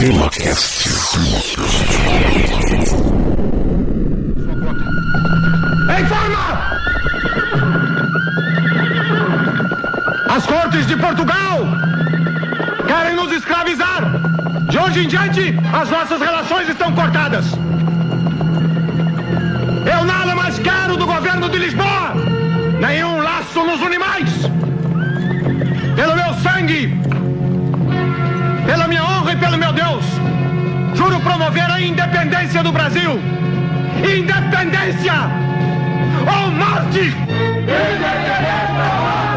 TemaCast. Em forma! As cortes de Portugal querem nos escravizar. De hoje em diante, as nossas relações estão cortadas. Eu nada mais quero do governo de Lisboa. Nenhum laço nos une mais. Pelo meu sangue, pela minha pelo meu Deus, juro promover a independência do Brasil. Independência ou morte! Independência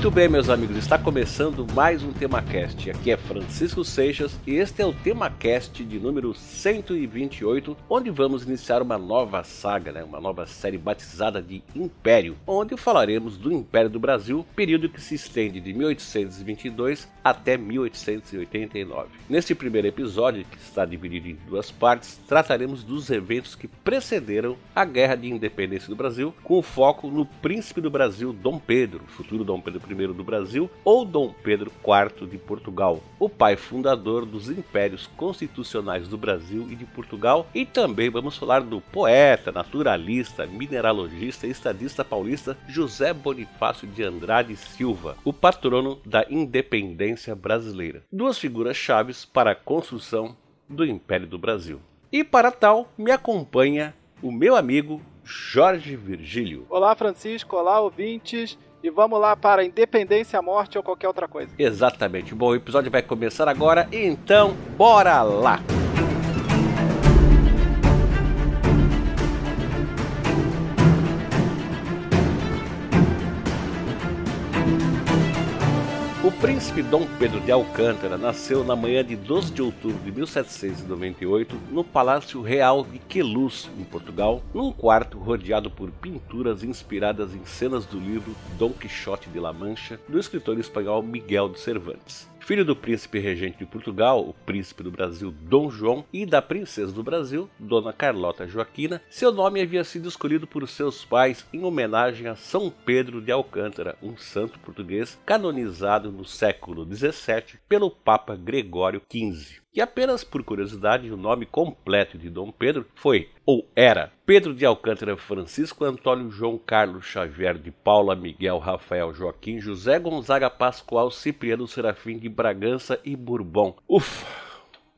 Muito bem, meus amigos, está começando mais um TemaCast. Aqui é Francisco Seixas e este é o TemaCast de número 128, onde vamos iniciar uma nova saga, né? uma nova série batizada de Império, onde falaremos do Império do Brasil, período que se estende de 1822 até 1889. Neste primeiro episódio, que está dividido em duas partes, trataremos dos eventos que precederam a Guerra de Independência do Brasil, com foco no príncipe do Brasil, Dom Pedro, futuro Dom Pedro I do Brasil, ou Dom Pedro IV de Portugal, o pai fundador dos impérios constitucionais do Brasil e de Portugal, e também vamos falar do poeta, naturalista, mineralogista e estadista paulista José Bonifácio de Andrade Silva, o patrono da independência brasileira. Duas figuras chaves para a construção do Império do Brasil. E para tal, me acompanha o meu amigo Jorge Virgílio. Olá, Francisco. Olá, ouvintes. E vamos lá para independência, morte ou qualquer outra coisa. Exatamente. Bom, o episódio vai começar agora, então bora lá! O príncipe Dom Pedro de Alcântara nasceu na manhã de 12 de outubro de 1798 no Palácio Real de Queluz, em Portugal, num quarto rodeado por pinturas inspiradas em cenas do livro Dom Quixote de La Mancha, do escritor espanhol Miguel de Cervantes. Filho do príncipe regente de Portugal, o príncipe do Brasil Dom João, e da princesa do Brasil, Dona Carlota Joaquina, seu nome havia sido escolhido por seus pais em homenagem a São Pedro de Alcântara, um santo português canonizado no século XVII pelo Papa Gregório XV. E apenas por curiosidade, o nome completo de Dom Pedro foi, ou era, Pedro de Alcântara Francisco Antônio João Carlos Xavier de Paula Miguel Rafael Joaquim José Gonzaga Pascoal Cipriano Serafim de Bragança e Bourbon. Ufa!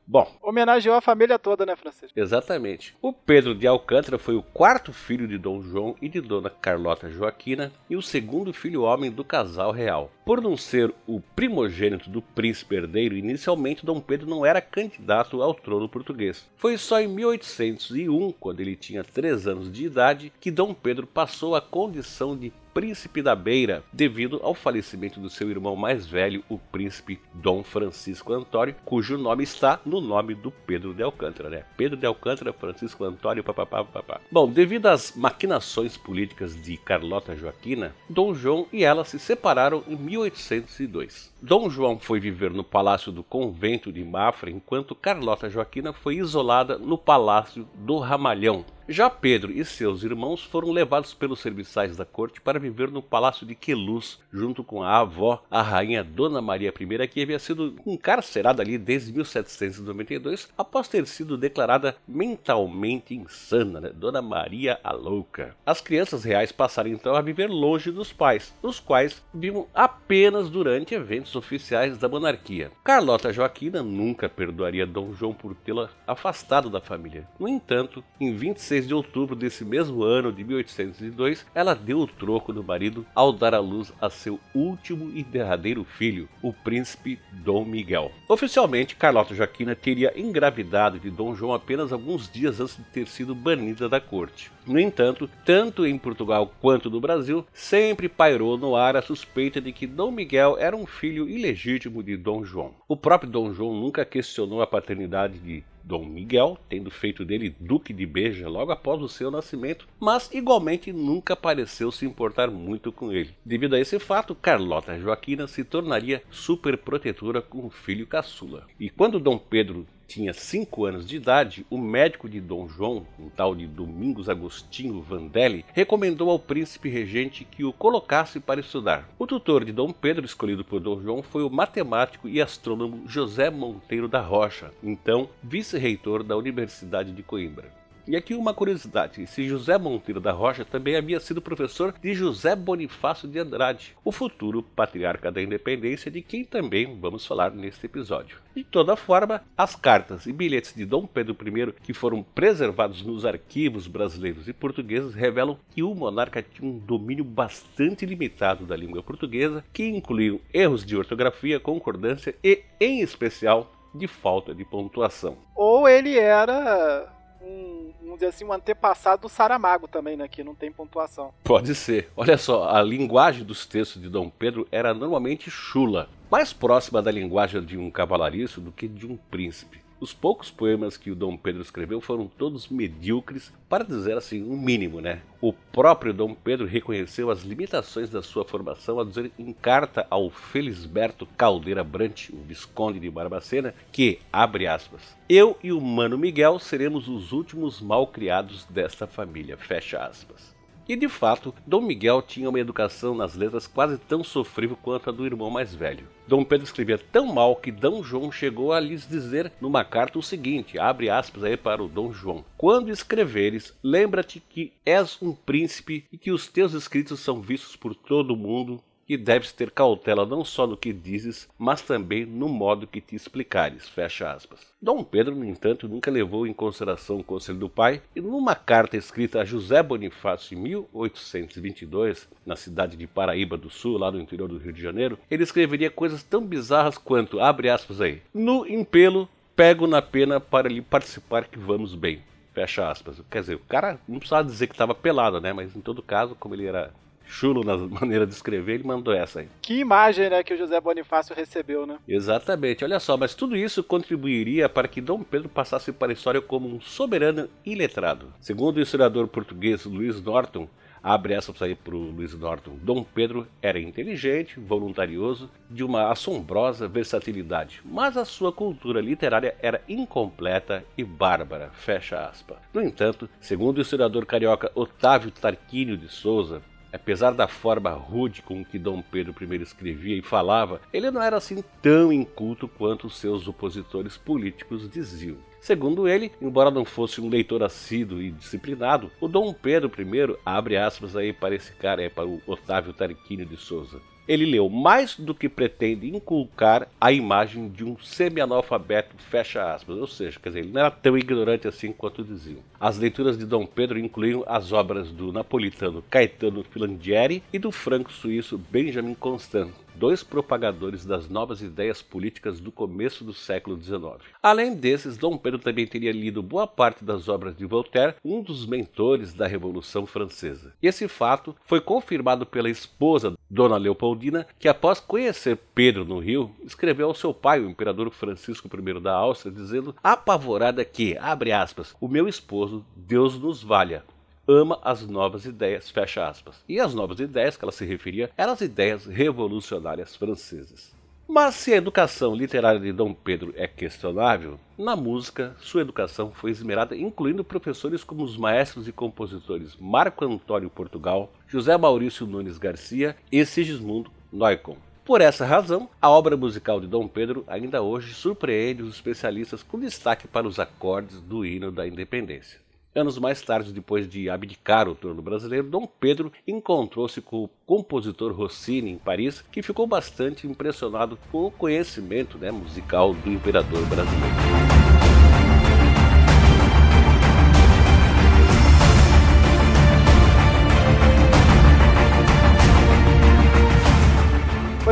Bom, Homenageou a família toda, né, Francisco? Exatamente. O Pedro de Alcântara foi o quarto filho de Dom João e de Dona Carlota Joaquina e o segundo filho homem do casal real. Por não ser o primogênito do príncipe herdeiro, inicialmente Dom Pedro não era candidato ao trono português. Foi só em 1801, quando ele tinha 3 anos de idade, que Dom Pedro passou a condição de príncipe da Beira, devido ao falecimento do seu irmão mais velho, o príncipe Dom Francisco Antônio, cujo nome está no nome do Pedro de Alcântara, né? Pedro de Alcântara, Francisco Antônio, papapá, papapá. Bom, devido às maquinações políticas de Carlota Joaquina, Dom João e ela se separaram em 1802. Dom João foi viver no palácio do convento de Mafra, enquanto Carlota Joaquina foi isolada no palácio do Ramalhão, já Pedro e seus irmãos foram levados pelos serviçais da corte para viver no palácio de Queluz, junto com a avó, a rainha Dona Maria I, que havia sido encarcerada ali desde 1792, após ter sido declarada mentalmente insana, né? Dona Maria a Louca. As crianças reais passaram então a viver longe dos pais, os quais viviam apenas durante eventos oficiais da monarquia. Carlota Joaquina nunca perdoaria Dom João por tê-la afastado da família. No entanto, em 26 de outubro desse mesmo ano de 1802, ela deu o troco do marido ao dar à luz a seu último e derradeiro filho, o príncipe Dom Miguel. Oficialmente, Carlota Joaquina teria engravidado de Dom João apenas alguns dias antes de ter sido banida da corte. No entanto, tanto em Portugal quanto no Brasil, sempre pairou no ar a suspeita de que Dom Miguel era um filho ilegítimo de Dom João. O próprio Dom João nunca questionou a paternidade de Dom Miguel, tendo feito dele Duque de Beja logo após o seu nascimento, mas igualmente nunca pareceu se importar muito com ele. Devido a esse fato, Carlota Joaquina se tornaria super protetora com o filho caçula. E quando Dom Pedro tinha 5 anos de idade, o médico de Dom João, um tal de Domingos Agostinho Vandelli, recomendou ao príncipe regente que o colocasse para estudar. O tutor de Dom Pedro, escolhido por Dom João, foi o matemático e astrônomo José Monteiro da Rocha, então vice-reitor da Universidade de Coimbra. E aqui uma curiosidade: esse José Monteiro da Rocha também havia sido professor de José Bonifácio de Andrade, o futuro patriarca da independência, de quem também vamos falar neste episódio. De toda forma, as cartas e bilhetes de Dom Pedro I, que foram preservados nos arquivos brasileiros e portugueses, revelam que o monarca tinha um domínio bastante limitado da língua portuguesa, que incluiu erros de ortografia, concordância e, em especial, de falta de pontuação. Ou ele era um, vamos dizer assim, um antepassado do Saramago também, né? Que não tem pontuação. Pode ser. Olha só, a linguagem dos textos de Dom Pedro era normalmente chula, mais próxima da linguagem de um cavalariço do que de um príncipe. Os poucos poemas que o Dom Pedro escreveu foram todos medíocres, para dizer assim, um mínimo, né? O próprio Dom Pedro reconheceu as limitações da sua formação ao dizer em carta ao Felisberto Caldeira Brant, o Visconde de Barbacena, que, abre aspas, eu e o Mano Miguel seremos os últimos mal criados desta família, fecha aspas. E de fato, Dom Miguel tinha uma educação nas letras quase tão sofrível quanto a do irmão mais velho. Dom Pedro escrevia tão mal que Dom João chegou a lhes dizer numa carta o seguinte, abre aspas aí para o Dom João: Quando escreveres, lembra-te que és um príncipe e que os teus escritos são vistos por todo o mundo e deves ter cautela não só no que dizes, mas também no modo que te explicares. Fecha aspas. Dom Pedro, no entanto, nunca levou em consideração o conselho do pai, e numa carta escrita a José Bonifácio em 1822, na cidade de Paraíba do Sul, lá no interior do Rio de Janeiro, ele escreveria coisas tão bizarras quanto, abre aspas aí, no empelo, pego na pena para lhe participar que vamos bem. Fecha aspas. Quer dizer, o cara não precisava dizer que estava pelado, né? Mas em todo caso, como ele era chulo na maneira de escrever, ele mandou essa aí. Que imagem, né, que o José Bonifácio recebeu, né? Exatamente. Olha só, mas tudo isso contribuiria para que Dom Pedro passasse para a história como um soberano iletrado. Segundo o historiador português Luiz Norton, abre essa aí para o Luiz Norton. Dom Pedro era inteligente, voluntarioso, de uma assombrosa versatilidade, mas a sua cultura literária era incompleta e bárbara. Fecha aspas. No entanto, segundo o historiador carioca Otávio Tarquínio de Souza, Apesar da forma rude com que Dom Pedro I escrevia e falava, ele não era assim tão inculto quanto seus opositores políticos diziam. Segundo ele, embora não fosse um leitor assíduo e disciplinado, o Dom Pedro I, abre aspas aí para esse cara, é para o Otávio Tarquínio de Souza, ele leu mais do que pretende inculcar a imagem de um semi-analfabeto, fecha aspas, ou seja, quer dizer, ele não era tão ignorante assim quanto diziam. As leituras de Dom Pedro incluíam as obras do napolitano Caetano Filandieri e do franco-suíço Benjamin Constant, dois propagadores das novas ideias políticas do começo do século XIX. Além desses, Dom Pedro também teria lido boa parte das obras de Voltaire, um dos mentores da Revolução Francesa. Esse fato foi confirmado pela esposa, Dona Leopoldina, que após conhecer Pedro no Rio, escreveu ao seu pai, o imperador Francisco I da Áustria, dizendo apavorada que, abre aspas, o meu esposo, Deus nos valha, ama as novas ideias, fecha aspas. E as novas ideias que ela se referia eram as ideias revolucionárias francesas. Mas se a educação literária de Dom Pedro é questionável, na música sua educação foi esmerada, incluindo professores como os maestros e compositores Marco Antônio Portugal, José Maurício Nunes Garcia e Sigismundo Neukomm. Por essa razão, a obra musical de Dom Pedro ainda hoje surpreende os especialistas com destaque para os acordes do hino da independência. Anos mais tarde, depois de abdicar o trono brasileiro, Dom Pedro encontrou-se com o compositor Rossini em Paris, que ficou bastante impressionado com o conhecimento né, musical do imperador brasileiro.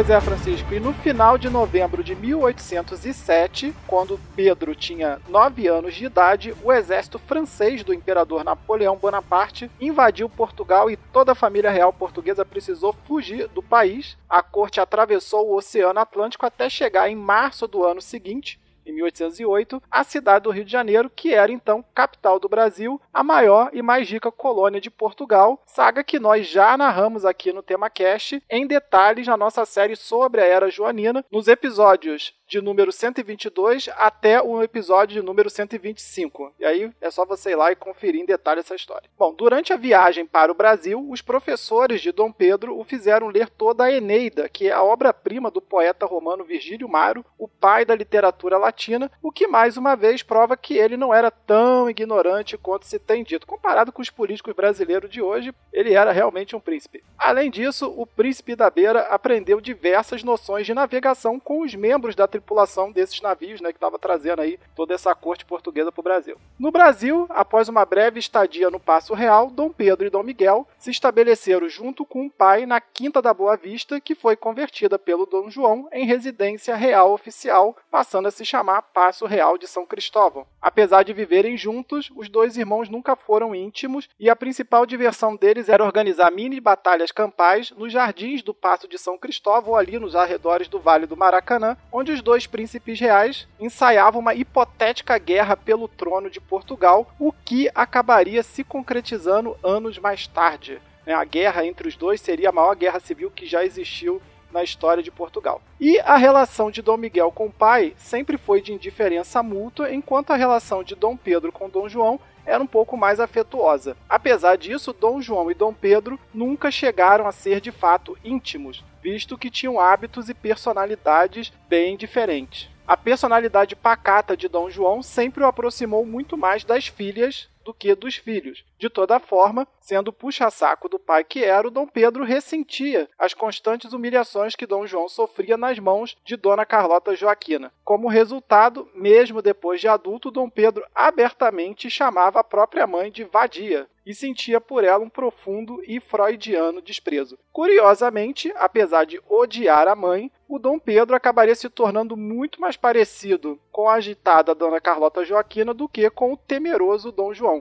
Pois é, Francisco. E no final de novembro de 1807, quando Pedro tinha 9 anos de idade, o exército francês do imperador Napoleão Bonaparte invadiu Portugal e toda a família real portuguesa precisou fugir do país. A corte atravessou o Oceano Atlântico até chegar em março do ano seguinte, em 1808, a cidade do Rio de Janeiro, que era então capital do Brasil, a maior e mais rica colônia de Portugal, saga que nós já narramos aqui no tema cast em detalhes na nossa série sobre a Era Joanina, nos episódios de número 122 até o episódio de número 125. E aí é só você ir lá e conferir em detalhe essa história. Bom, durante a viagem para o Brasil, os professores de Dom Pedro o fizeram ler toda a Eneida, que é a obra-prima do poeta romano Virgílio Maro, o pai da literatura latina, o que mais uma vez prova que ele não era tão ignorante quanto se tem dito. Comparado com os políticos brasileiros de hoje, ele era realmente um príncipe. Além disso, o príncipe da Beira aprendeu diversas noções de navegação com os membros da tripulação desses navios, né, que estava trazendo aí toda essa corte portuguesa para o Brasil. No Brasil, após uma breve estadia no Paço Real, Dom Pedro e Dom Miguel se estabeleceram junto com o pai na Quinta da Boa Vista, que foi convertida pelo Dom João em residência real oficial, passando a se chamar Paço Real de São Cristóvão. Apesar de viverem juntos, os dois irmãos nunca foram íntimos e a principal diversão deles era organizar mini batalhas campais nos jardins do Paço de São Cristóvão, ali nos arredores do Vale do Maracanã, onde os dois príncipes reais ensaiavam uma hipotética guerra pelo trono de Portugal, o que acabaria se concretizando anos mais tarde. Né? A guerra entre os dois seria a maior guerra civil que já existiu na história de Portugal. E a relação de Dom Miguel com o pai sempre foi de indiferença mútua, enquanto a relação de Dom Pedro com Dom João era um pouco mais afetuosa. Apesar disso, Dom João e Dom Pedro nunca chegaram a ser de fato íntimos, visto que tinham hábitos e personalidades bem diferentes. A personalidade pacata de Dom João sempre o aproximou muito mais das filhas do que dos filhos. De toda forma, sendo puxa-saco do pai que era, o Dom Pedro ressentia as constantes humilhações que Dom João sofria nas mãos de Dona Carlota Joaquina. Como resultado, mesmo depois de adulto, Dom Pedro abertamente chamava a própria mãe de vadia e sentia por ela um profundo e freudiano desprezo. Curiosamente, apesar de odiar a mãe, o Dom Pedro acabaria se tornando muito mais parecido com a agitada Dona Carlota Joaquina do que com o temeroso Dom João.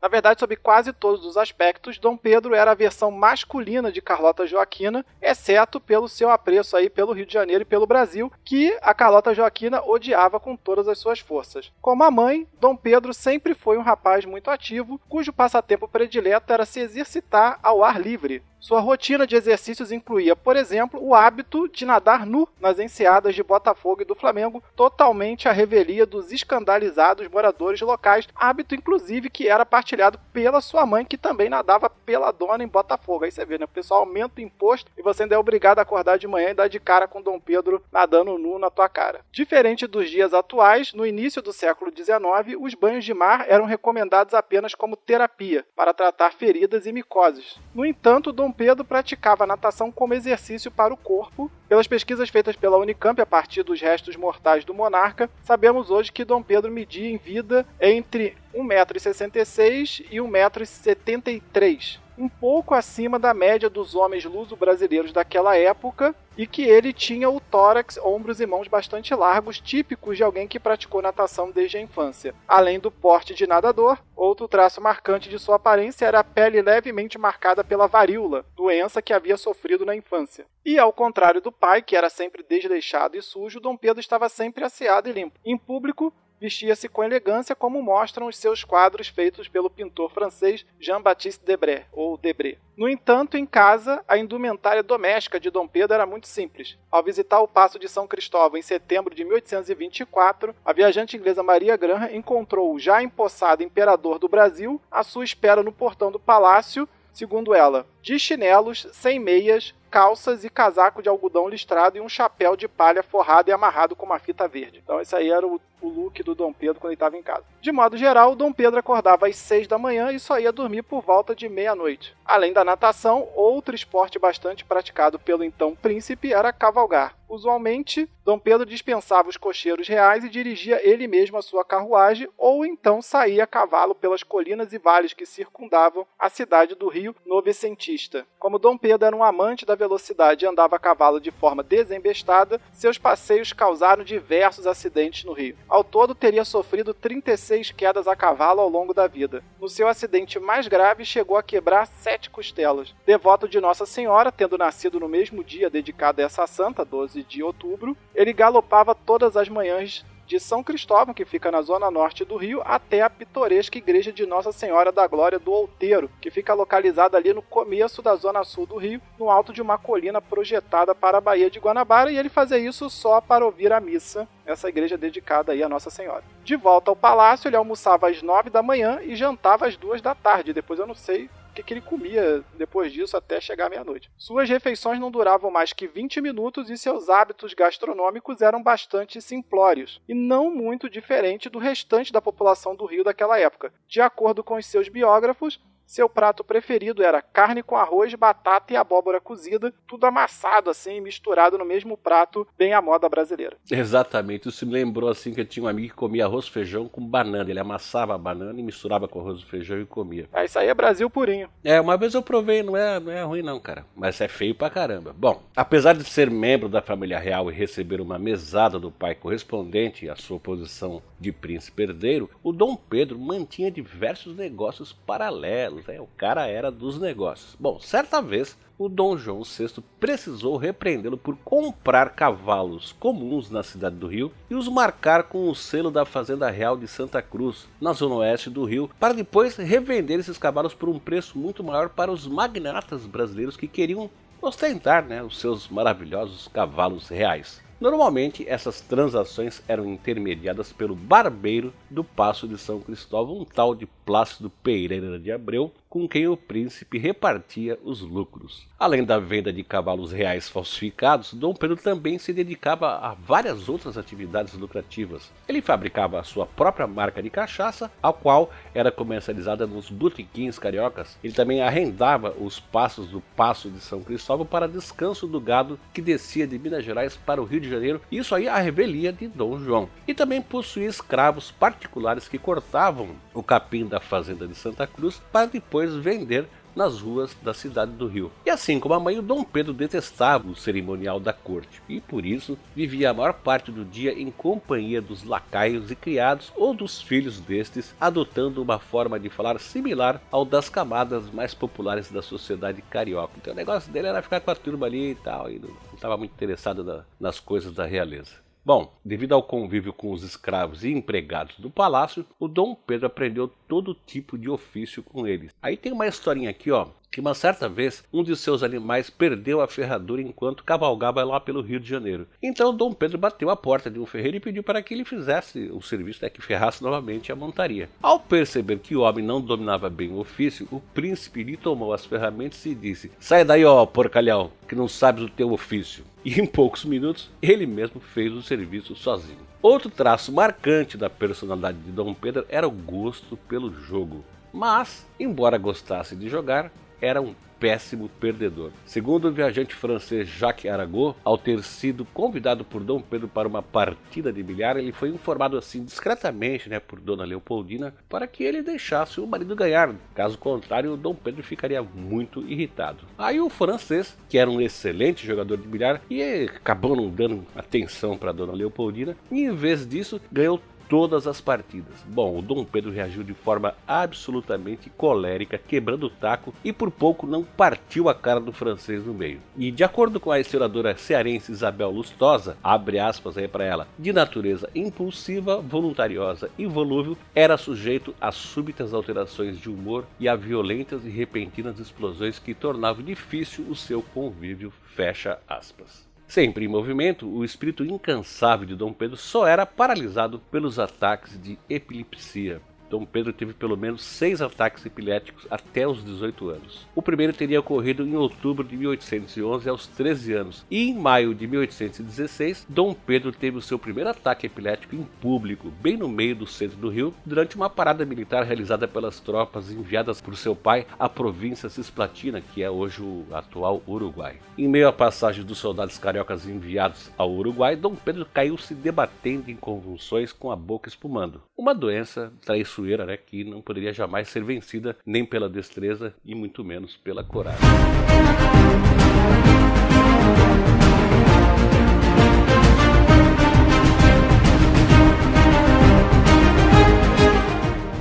Na verdade, sob quase todos os aspectos, Dom Pedro era a versão masculina de Carlota Joaquina, exceto pelo seu apreço aí pelo Rio de Janeiro e pelo Brasil, que a Carlota Joaquina odiava com todas as suas forças. Como a mãe, Dom Pedro sempre foi um rapaz muito ativo, cujo passatempo predileto era se exercitar ao ar livre. Sua rotina de exercícios incluía, por exemplo, o hábito de nadar nu nas enseadas de Botafogo e do Flamengo, totalmente à revelia dos escandalizados moradores locais, hábito inclusive que era partilhado pela sua mãe, que também nadava pela dona em Botafogo. Aí você vê, né? O pessoal aumenta o imposto e você ainda é obrigado a acordar de manhã e dar de cara com Dom Pedro nadando nu na tua cara. Diferente dos dias atuais, no início do século XIX, os banhos de mar eram recomendados apenas como terapia, para tratar feridas e micoses. No entanto, Dom Pedro praticava natação como exercício para o corpo. Pelas pesquisas feitas pela Unicamp a partir dos restos mortais do monarca, sabemos hoje que Dom Pedro media em vida entre 1,66m e 1,73m um pouco acima da média dos homens luso-brasileiros daquela época e que ele tinha o tórax, ombros e mãos bastante largos, típicos de alguém que praticou natação desde a infância. Além do porte de nadador, outro traço marcante de sua aparência era a pele levemente marcada pela varíola, doença que havia sofrido na infância. E ao contrário do pai, que era sempre desleixado e sujo, Dom Pedro estava sempre asseado e limpo. Em público, vestia-se com elegância, como mostram os seus quadros feitos pelo pintor francês Jean-Baptiste Debré, ou Debré. No entanto, em casa, a indumentária doméstica de Dom Pedro era muito simples. Ao visitar o Paço de São Cristóvão em setembro de 1824, a viajante inglesa Maria Graham encontrou o já empossado imperador do Brasil à sua espera no portão do palácio, segundo ela, de chinelos, sem meias, calças e casaco de algodão listrado e um chapéu de palha forrado e amarrado com uma fita verde. Então esse aí era o, o look do Dom Pedro quando ele estava em casa. De modo geral, Dom Pedro acordava às seis da manhã e só ia dormir por volta de meia-noite. Além da natação, outro esporte bastante praticado pelo então príncipe era cavalgar. Usualmente, Dom Pedro dispensava os cocheiros reais e dirigia ele mesmo a sua carruagem, ou então saía a cavalo pelas colinas e vales que circundavam a cidade do Rio Novecentista. Como Dom Pedro era um amante da velocidade e andava a cavalo de forma desembestada, seus passeios causaram diversos acidentes no Rio. Ao todo, teria sofrido 36 quedas a cavalo ao longo da vida. No seu acidente mais grave, chegou a quebrar sete costelas. Devoto de Nossa Senhora, tendo nascido no mesmo dia dedicado a essa santa, 12 de outubro, ele galopava todas as manhãs de São Cristóvão, que fica na zona norte do Rio, até a pitoresca igreja de Nossa Senhora da Glória do Outeiro, que fica localizada ali no começo da zona sul do Rio, no alto de uma colina projetada para a Baía de Guanabara, e ele fazia isso só para ouvir a missa, essa igreja dedicada aí a Nossa Senhora. De volta ao palácio, ele almoçava às nove da manhã e jantava às duas da tarde. Depois eu não sei o que, ele comia depois disso até chegar meia-noite. Suas refeições não duravam mais que 20 minutos e seus hábitos gastronômicos eram bastante simplórios e não muito diferente do restante da população do Rio daquela época. De acordo com os seus biógrafos, seu prato preferido era carne com arroz, batata e abóbora cozida, tudo amassado assim, misturado no mesmo prato, bem à moda brasileira. Exatamente, isso me lembrou assim que eu tinha um amigo que comia arroz e feijão com banana. Ele amassava a banana e misturava com arroz e feijão e comia. É, isso aí é Brasil purinho. É, uma vez eu provei, não é, não é ruim não, cara. Mas é feio pra caramba. Bom, apesar de ser membro da família real e receber uma mesada do pai correspondente à sua posição de príncipe herdeiro, o Dom Pedro mantinha diversos negócios paralelos o cara era dos negócios. Bom, certa vez o Dom João VI precisou repreendê-lo por comprar cavalos comuns na cidade do Rio e os marcar com o selo da Fazenda Real de Santa Cruz, na zona oeste do Rio, para depois revender esses cavalos por um preço muito maior para os magnatas brasileiros que queriam ostentar né, os seus maravilhosos cavalos reais. Normalmente, essas transações eram intermediadas pelo barbeiro do Passo de São Cristóvão, um tal de Plácido Pereira de Abreu, com quem o príncipe repartia os lucros. Além da venda de cavalos reais falsificados, Dom Pedro também se dedicava a várias outras atividades lucrativas. Ele fabricava a sua própria marca de cachaça, a qual era comercializada nos botequins cariocas. Ele também arrendava os passos do Passo de São Cristóvão para descanso do gado que descia de Minas Gerais para o Rio de Janeiro, isso aí a revelia de Dom João. E também possuía escravos particulares que cortavam o capim da fazenda de Santa Cruz para depois vender nas ruas da cidade do Rio. E assim como a mãe, o Dom Pedro detestava o cerimonial da corte e por isso vivia a maior parte do dia em companhia dos lacaios e criados ou dos filhos destes, adotando uma forma de falar similar ao das camadas mais populares da sociedade carioca. Então o negócio dele era ficar com a turma ali e tal, e não estava muito interessado na, nas coisas da realeza. Bom, devido ao convívio com os escravos e empregados do palácio, o Dom Pedro aprendeu todo tipo de ofício com eles. Aí tem uma historinha aqui, ó, que uma certa vez um de seus animais perdeu a ferradura enquanto cavalgava lá pelo Rio de Janeiro. Então Dom Pedro bateu a porta de um ferreiro e pediu para que ele fizesse o serviço, né, que ferrasse novamente a montaria. Ao perceber que o homem não dominava bem o ofício, o príncipe lhe tomou as ferramentas e disse: Sai daí, ó porcalhão, que não sabes o teu ofício. E em poucos minutos ele mesmo fez o serviço sozinho. Outro traço marcante da personalidade de Dom Pedro era o gosto pelo jogo. Mas, embora gostasse de jogar, era um péssimo perdedor. Segundo o viajante francês Jacques Arago, ao ter sido convidado por Dom Pedro para uma partida de bilhar, ele foi informado assim discretamente, né, por Dona Leopoldina, para que ele deixasse o marido ganhar. Caso contrário, Dom Pedro ficaria muito irritado. Aí o francês, que era um excelente jogador de bilhar, e acabou não dando atenção para Dona Leopoldina, e em vez disso ganhou todas as partidas. Bom, o Dom Pedro reagiu de forma absolutamente colérica, quebrando o taco e por pouco não partiu a cara do francês no meio. E de acordo com a historiadora cearense Isabel Lustosa, abre aspas aí para ela, de natureza impulsiva, voluntariosa e volúvel, era sujeito a súbitas alterações de humor e a violentas e repentinas explosões que tornavam difícil o seu convívio, fecha aspas. Sempre em movimento, o espírito incansável de Dom Pedro só era paralisado pelos ataques de epilepsia. Dom Pedro teve pelo menos seis ataques epiléticos até os 18 anos. O primeiro teria ocorrido em outubro de 1811 aos 13 anos, e em maio de 1816, Dom Pedro teve o seu primeiro ataque epilético em público, bem no meio do centro do Rio, durante uma parada militar realizada pelas tropas enviadas por seu pai à província Cisplatina, que é hoje o atual Uruguai. Em meio à passagem dos soldados cariocas enviados ao Uruguai, Dom Pedro caiu se debatendo em convulsões com a boca espumando. Uma doença traiçoeira né, que não poderia jamais ser vencida nem pela destreza e muito menos pela coragem.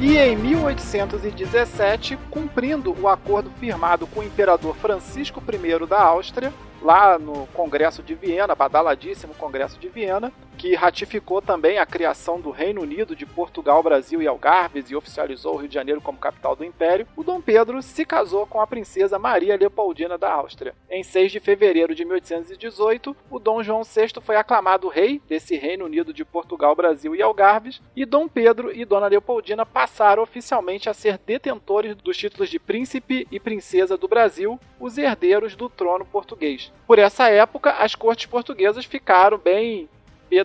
E em 1817, cumprindo o acordo firmado com o imperador Francisco I da Áustria, lá no Congresso de Viena, badaladíssimo Congresso de Viena, que ratificou também a criação do Reino Unido de Portugal, Brasil e Algarves e oficializou o Rio de Janeiro como capital do Império, o Dom Pedro se casou com a princesa Maria Leopoldina da Áustria. Em 6 de fevereiro de 1818, o Dom João VI foi aclamado rei desse Reino Unido de Portugal, Brasil e Algarves, e Dom Pedro e Dona Leopoldina passaram oficialmente a ser detentores dos títulos de príncipe e princesa do Brasil, os herdeiros do trono português. Por essa época, as cortes portuguesas ficaram bem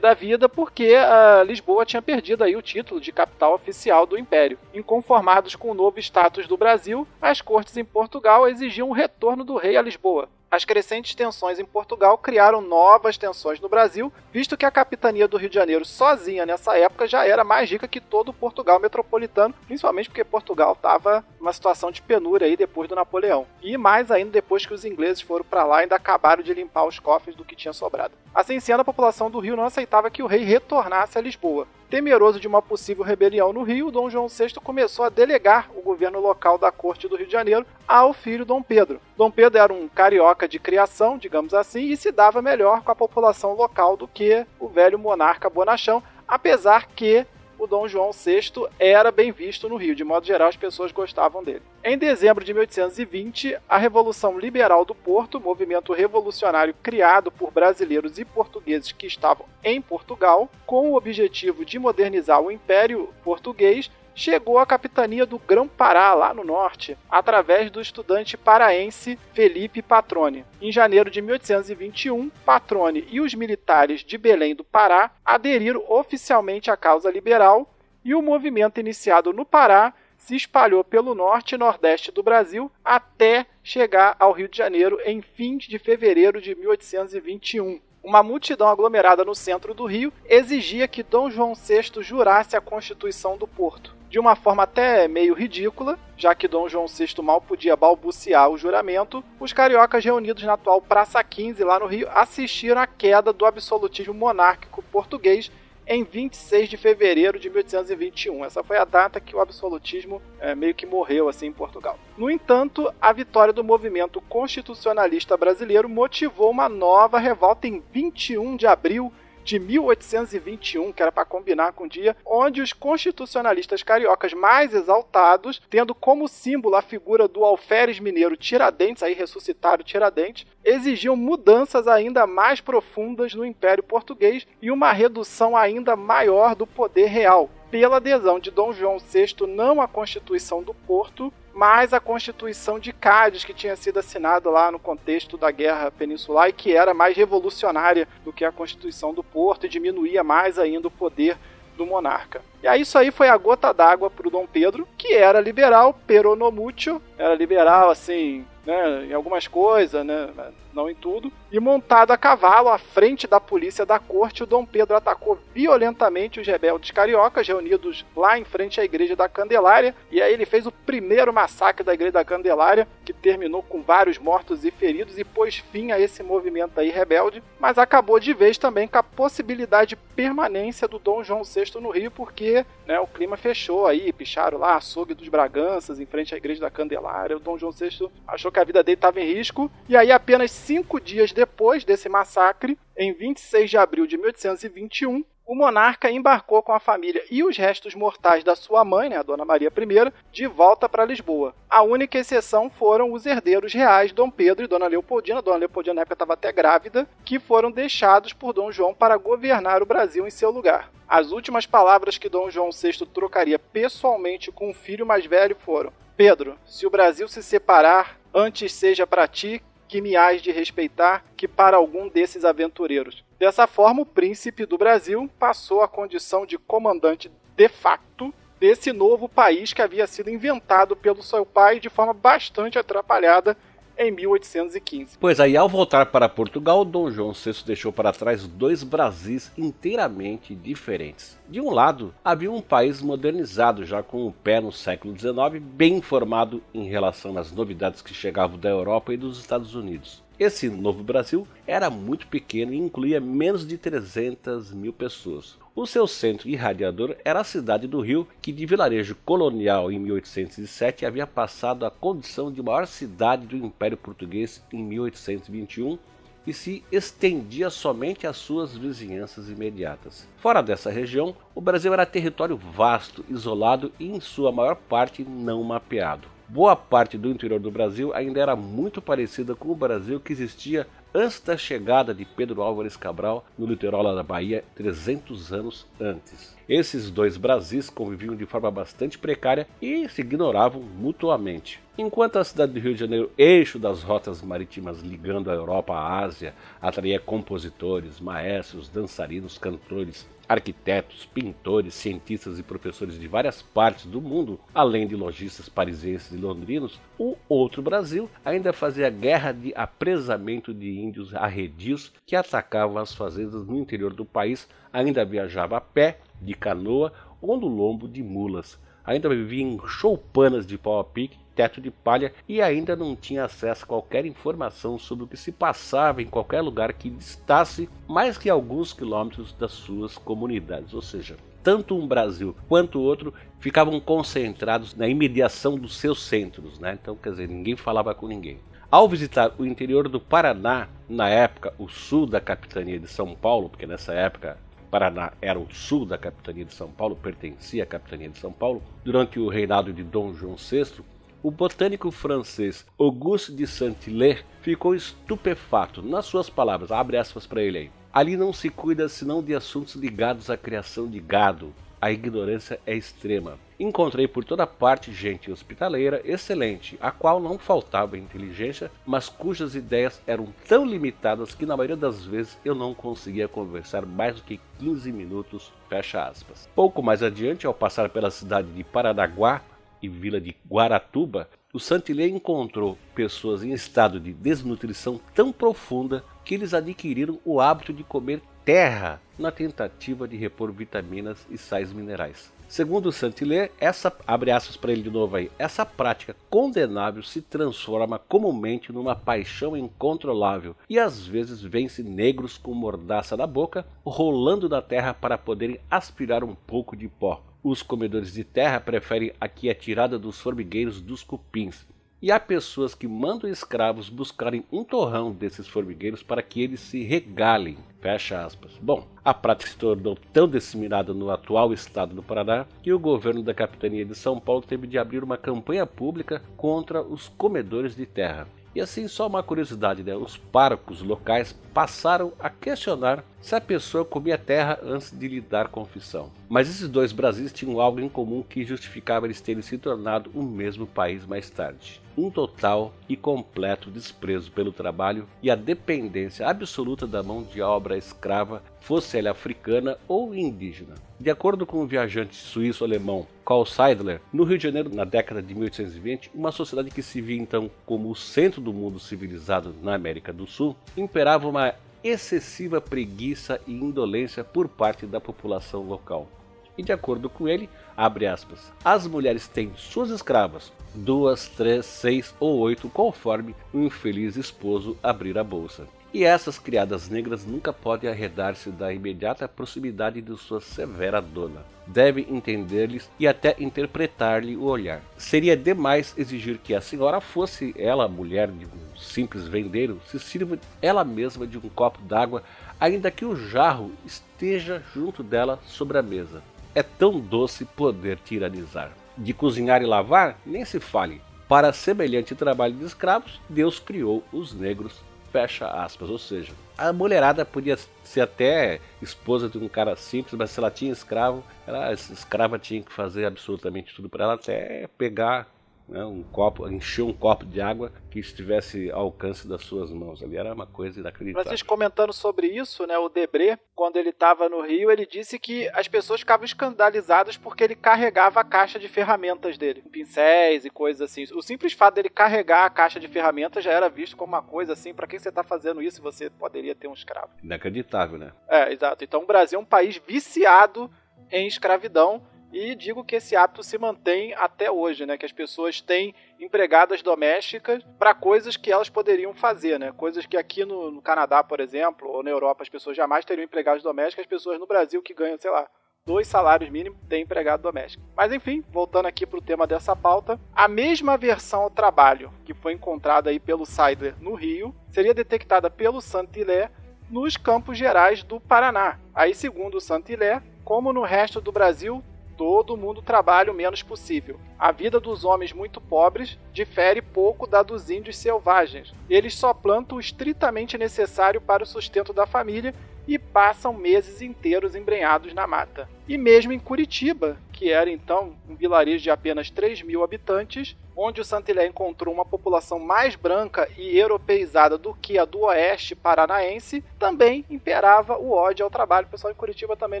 da vida porque a Lisboa tinha perdido aí o título de capital oficial do Império. Inconformados com o novo status do Brasil, as cortes em Portugal exigiam o retorno do rei a Lisboa. As crescentes tensões em Portugal criaram novas tensões no Brasil, visto que a capitania do Rio de Janeiro sozinha nessa época já era mais rica que todo Portugal metropolitano, principalmente porque Portugal estava numa situação de penúria aí depois do Napoleão. E mais ainda depois que os ingleses foram para lá ainda acabaram de limpar os cofres do que tinha sobrado. Assim sendo, a população do Rio não aceitava que o rei retornasse a Lisboa. Temeroso de uma possível rebelião no Rio, Dom João VI começou a delegar o governo local da corte do Rio de Janeiro ao filho Dom Pedro. Dom Pedro era um carioca de criação, digamos assim, e se dava melhor com a população local do que o velho monarca bonachão, apesar que o Dom João VI era bem visto no Rio. De modo geral, as pessoas gostavam dele. Em dezembro de 1820, a Revolução Liberal do Porto, movimento revolucionário criado por brasileiros e portugueses que estavam em Portugal, com o objetivo de modernizar o Império Português, chegou à capitania do Grão-Pará, lá no norte, através do estudante paraense Felipe Patrone. Em janeiro de 1821, Patrone e os militares de Belém do Pará aderiram oficialmente à causa liberal e o movimento iniciado no Pará se espalhou pelo norte e nordeste do Brasil até chegar ao Rio de Janeiro em fim de fevereiro de 1821 uma multidão aglomerada no centro do Rio exigia que Dom João VI jurasse a Constituição do Porto. De uma forma até meio ridícula, já que Dom João VI mal podia balbuciar o juramento, os cariocas reunidos na atual Praça 15, lá no Rio, assistiram à queda do absolutismo monárquico português em 26 de fevereiro de 1821. Essa foi a data que o absolutismo é, meio que morreu assim em Portugal. No entanto, a vitória do movimento constitucionalista brasileiro motivou uma nova revolta em 21 de abril de 1821, que era para combinar com o dia, onde os constitucionalistas cariocas mais exaltados, tendo como símbolo a figura do alferes mineiro Tiradentes, aí ressuscitaram Tiradentes, exigiam mudanças ainda mais profundas no Império Português e uma redução ainda maior do poder real, pela adesão de Dom João VI não à Constituição do Porto, mas a Constituição de Cádiz, que tinha sido assinada lá no contexto da Guerra Peninsular e que era mais revolucionária do que a Constituição do Porto e diminuía mais ainda o poder do monarca. E aí isso aí foi a gota d'água para o Dom Pedro, que era liberal, peronomútil, era liberal assim, né, em algumas coisas, né, não em tudo, e montado a cavalo à frente da polícia da corte, o Dom Pedro atacou violentamente os rebeldes cariocas reunidos lá em frente à igreja da Candelária, e aí ele fez o primeiro massacre da igreja da Candelária, que terminou com vários mortos e feridos e pôs fim a esse movimento aí rebelde, mas acabou de vez também com a possibilidade de permanência do Dom João VI no Rio, porque né, o clima fechou aí, picharam lá açougue dos Braganças em frente à igreja da Candelária, o Dom João VI achou que a vida dele estava em risco, e aí apenas cinco dias depois desse massacre, em 26 de abril de 1821, o monarca embarcou com a família e os restos mortais da sua mãe, né, a Dona Maria I, de volta para Lisboa. A única exceção foram os herdeiros reais, Dom Pedro e Dona Leopoldina. Dona Leopoldina na época estava até grávida, que foram deixados por Dom João para governar o Brasil em seu lugar. As últimas palavras que Dom João VI trocaria pessoalmente com o filho mais velho foram: Pedro, se o Brasil se separar, antes seja para ti que me hás de respeitar que para algum desses aventureiros. Dessa forma, o príncipe do Brasil passou à condição de comandante de facto desse novo país que havia sido inventado pelo seu pai de forma bastante atrapalhada em 1815. Pois aí, ao voltar para Portugal, Dom João VI deixou para trás dois Brasis inteiramente diferentes. De um lado, havia um país modernizado, já com o pé no século XIX, bem informado em relação às novidades que chegavam da Europa e dos Estados Unidos. Esse novo Brasil era muito pequeno e incluía menos de 300 mil pessoas. O seu centro irradiador era a cidade do Rio, que de vilarejo colonial em 1807 havia passado à condição de maior cidade do Império Português em 1821 e se estendia somente às suas vizinhanças imediatas. Fora dessa região, o Brasil era território vasto, isolado e em sua maior parte não mapeado. Boa parte do interior do Brasil ainda era muito parecida com o Brasil que existia antes da chegada de Pedro Álvares Cabral no litoral da Bahia 300 anos antes. Esses dois Brasis conviviam de forma bastante precária e se ignoravam mutuamente. Enquanto a cidade do Rio de Janeiro, eixo das rotas marítimas ligando a Europa à Ásia, atraía compositores, maestros, dançarinos, cantores, arquitetos, pintores, cientistas e professores de várias partes do mundo, além de lojistas parisienses e londrinos, o outro Brasil ainda fazia guerra de apresamento de índios arredios que atacavam as fazendas no interior do país, ainda viajava a pé, de canoa ou no lombo de mulas, ainda vivia em choupanas de pau a pique, teto de palha e ainda não tinha acesso a qualquer informação sobre o que se passava em qualquer lugar que distasse mais que alguns quilômetros das suas comunidades, ou seja, tanto um Brasil quanto o outro ficavam concentrados na imediação dos seus centros, né? Então, quer dizer, ninguém falava com ninguém. Ao visitar o interior do Paraná, na época o sul da capitania de São Paulo, porque nessa época Paraná era o sul da capitania de São Paulo, pertencia à capitania de São Paulo, durante o reinado de Dom João VI, o botânico francês Auguste de Saint-Hilaire ficou estupefato. Nas suas palavras, abre aspas para ele aí. Ali não se cuida senão de assuntos ligados à criação de gado, a ignorância é extrema. Encontrei por toda parte gente hospitaleira excelente, a qual não faltava inteligência, mas cujas ideias eram tão limitadas que na maioria das vezes eu não conseguia conversar mais do que 15 minutos. Fecha aspas. Pouco mais adiante, ao passar pela cidade de Paranaguá e vila de Guaratuba, o Santilê encontrou pessoas em estado de desnutrição tão profunda que eles adquiriram o hábito de comer terra na tentativa de repor vitaminas e sais minerais. Segundo Saint-Hilaire, essa abre aspas para ele de novo aí, essa prática condenável se transforma comumente numa paixão incontrolável e às vezes vence negros com mordaça na boca, rolando na terra para poderem aspirar um pouco de pó. Os comedores de terra preferem aqui a tirada dos formigueiros dos cupins, e há pessoas que mandam escravos buscarem um torrão desses formigueiros para que eles se regalem. Fecha aspas. Bom, a prática se tornou tão disseminada no atual estado do Paraná que o governo da capitania de São Paulo teve de abrir uma campanha pública contra os comedores de terra. E assim, só uma curiosidade, né? os párocos locais passaram a questionar se a pessoa comia terra antes de lhe dar confissão. Mas esses dois Brasis tinham algo em comum que justificava eles terem se tornado o mesmo país mais tarde. Um total e completo desprezo pelo trabalho e a dependência absoluta da mão de obra escrava, fosse ela africana ou indígena. De acordo com o viajante suíço-alemão Karl Seidler, no Rio de Janeiro, na década de 1820, uma sociedade que se via então como o centro do mundo civilizado na América do Sul, imperava uma excessiva preguiça e indolência por parte da população local. E de acordo com ele, abre aspas, as mulheres têm suas escravas, duas, três, seis ou oito, conforme o infeliz esposo abrir a bolsa. E essas criadas negras nunca podem arredar-se da imediata proximidade de sua severa dona. Deve entender-lhes e até interpretar-lhe o olhar. Seria demais exigir que a senhora fosse ela, mulher de um simples vendeiro, se sirva ela mesma de um copo d'água, ainda que o jarro esteja junto dela sobre a mesa. É tão doce poder tiranizar. De cozinhar e lavar, nem se fale. Para semelhante trabalho de escravos, Deus criou os negros fecha aspas. Ou seja, a mulherada podia ser até esposa de um cara simples, mas se ela tinha escravo, ela, escrava tinha que fazer absolutamente tudo para ela, até pegar né, um copo, encher um copo de água que estivesse ao alcance das suas mãos. Ali era uma coisa inacreditável. Vocês comentando sobre isso, né, o Debré, quando ele estava no Rio, ele disse que as pessoas ficavam escandalizadas porque ele carregava a caixa de ferramentas dele, pincéis e coisas assim. O simples fato dele carregar a caixa de ferramentas já era visto como uma coisa assim, para que você está fazendo isso? Você poderia ter um escravo. Inacreditável, né? É, exato. Então o Brasil é um país viciado em escravidão e digo que esse hábito se mantém até hoje, né? Que as pessoas têm empregadas domésticas para coisas que elas poderiam fazer, né? Coisas que aqui no, no, Canadá, por exemplo, ou na Europa as pessoas jamais teriam empregadas domésticas, as pessoas no Brasil que ganham, sei lá, dois salários mínimos de empregado doméstico. Mas enfim, voltando aqui para o tema dessa pauta, a mesma versão ao trabalho que foi encontrada aí pelo Sider no Rio seria detectada pelo Santilé nos Campos Gerais do Paraná. Aí, segundo o Santilé, como no resto do Brasil, todo mundo trabalha o menos possível. A vida dos homens muito pobres difere pouco da dos índios selvagens. Eles só plantam o estritamente necessário para o sustento da família e passam meses inteiros embrenhados na mata. E mesmo em Curitiba, que era então um vilarejo de apenas 3 mil habitantes, onde o Santilé encontrou uma população mais branca e europeizada do que a do oeste paranaense, também imperava o ódio ao trabalho. O pessoal em Curitiba também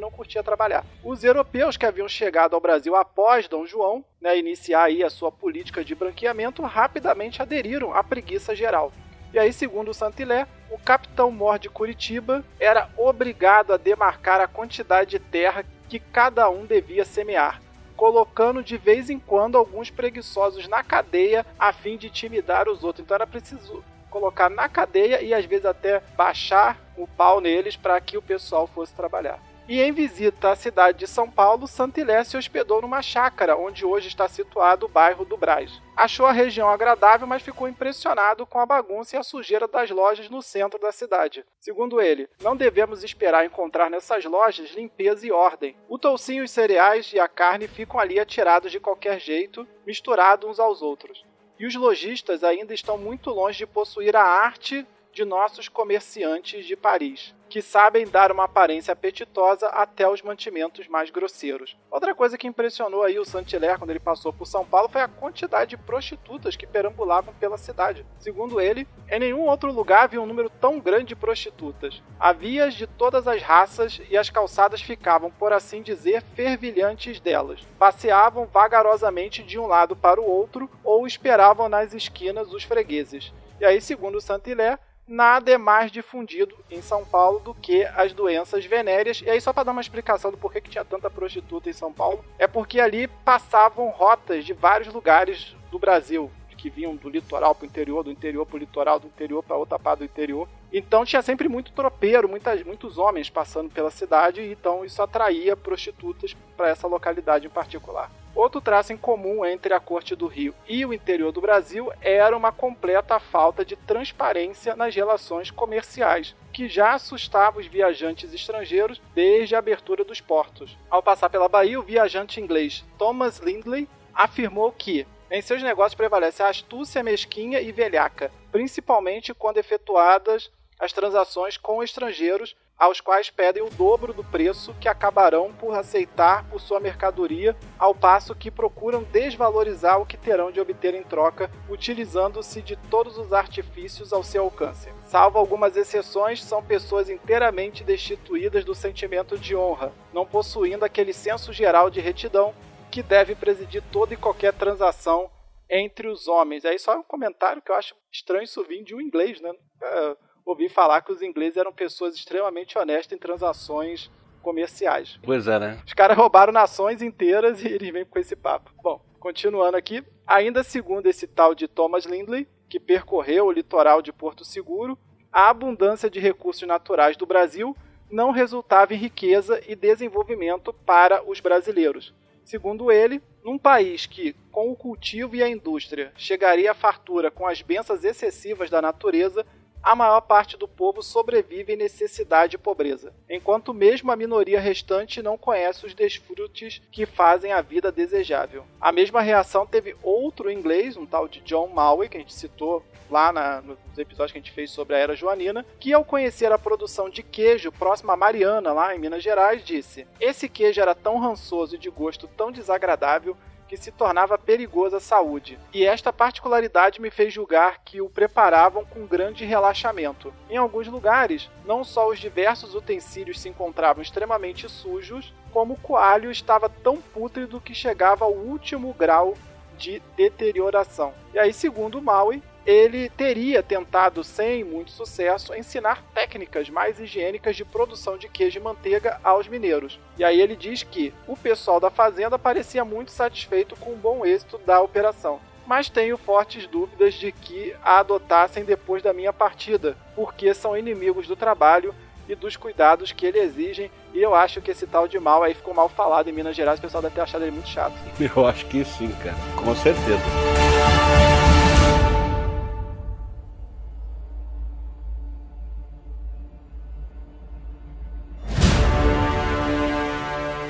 não curtia trabalhar. Os europeus que haviam chegado ao Brasil após Dom João né, iniciar aí a sua política de branqueamento, rapidamente aderiram à preguiça geral. E aí, segundo o Santilé, o capitão-mor de Curitiba era obrigado a demarcar a quantidade de terra que cada um devia semear, colocando de vez em quando alguns preguiçosos na cadeia a fim de intimidar os outros. Então era preciso colocar na cadeia e às vezes até baixar o pau neles para que o pessoal fosse trabalhar. E em visita à cidade de São Paulo, Santilé se hospedou numa chácara, onde hoje está situado o bairro do Braz. Achou a região agradável, mas ficou impressionado com a bagunça e a sujeira das lojas no centro da cidade. Segundo ele, não devemos esperar encontrar nessas lojas limpeza e ordem. O toucinho, os cereais e a carne ficam ali atirados de qualquer jeito, misturados uns aos outros. E os lojistas ainda estão muito longe de possuir a arte de nossos comerciantes de Paris, que sabem dar uma aparência apetitosa até os mantimentos mais grosseiros. Outra coisa que impressionou aí o Saint-Hilaire quando ele passou por São Paulo foi a quantidade de prostitutas que perambulavam pela cidade. Segundo ele, em nenhum outro lugar havia um número tão grande de prostitutas. Havia de todas as raças e as calçadas ficavam, por assim dizer, fervilhantes delas. Passeavam vagarosamente de um lado para o outro ou esperavam nas esquinas os fregueses. E aí, segundo Saint-Hilaire, nada é mais difundido em São Paulo do que as doenças venéreas. E aí, só para dar uma explicação do porquê que tinha tanta prostituta em São Paulo, é porque ali passavam rotas de vários lugares do Brasil, que vinham do litoral para o interior, do interior para o litoral, do interior para outra parte do interior. Então tinha sempre muito tropeiro, muitas, muitos homens passando pela cidade, então isso atraía prostitutas para essa localidade em particular. Outro traço em comum entre a corte do Rio e o interior do Brasil era uma completa falta de transparência nas relações comerciais, que já assustava os viajantes estrangeiros desde a abertura dos portos. Ao passar pela Bahia, o viajante inglês Thomas Lindley afirmou que em seus negócios prevalece a astúcia mesquinha e velhaca, principalmente quando efetuadas as transações com estrangeiros aos quais pedem o dobro do preço que acabarão por aceitar por sua mercadoria, ao passo que procuram desvalorizar o que terão de obter em troca, utilizando-se de todos os artifícios ao seu alcance. Salvo algumas exceções, são pessoas inteiramente destituídas do sentimento de honra, não possuindo aquele senso geral de retidão que deve presidir toda e qualquer transação entre os homens. Aí só um comentário que eu acho estranho isso vir de um inglês, né? É ouvi falar que os ingleses eram pessoas extremamente honestas em transações comerciais. Pois é, né? Os caras roubaram nações inteiras e eles vêm com esse papo. Bom, continuando aqui, ainda segundo esse tal de Thomas Lindley, que percorreu o litoral de Porto Seguro, a abundância de recursos naturais do Brasil não resultava em riqueza e desenvolvimento para os brasileiros. Segundo ele, num país que, com o cultivo e a indústria, chegaria à fartura com as bênçãos excessivas da natureza, a maior parte do povo sobrevive em necessidade e pobreza, enquanto mesmo a minoria restante não conhece os desfrutes que fazem a vida desejável. A mesma reação teve outro inglês, um tal de John Maui, que a gente citou lá na, nos episódios que a gente fez sobre a Era Joanina, que ao conhecer a produção de queijo próxima a Mariana, lá em Minas Gerais, disse: Esse queijo era tão rançoso e de gosto tão desagradável que se tornava perigoso à saúde, e esta particularidade me fez julgar que o preparavam com grande relaxamento. Em alguns lugares, não só os diversos utensílios se encontravam extremamente sujos, como o coalho estava tão pútrido que chegava ao último grau de deterioração. E aí, segundo Maui, ele teria tentado, sem muito sucesso, ensinar técnicas mais higiênicas de produção de queijo e manteiga aos mineiros. E aí ele diz que o pessoal da fazenda parecia muito satisfeito com o bom êxito da operação. Mas tenho fortes dúvidas de que a adotassem depois da minha partida, porque são inimigos do trabalho e dos cuidados que ele exigem. E eu acho que esse tal de mal aí ficou mal falado em Minas Gerais, o pessoal deve ter achado ele muito chato. Eu acho que sim, cara, com certeza.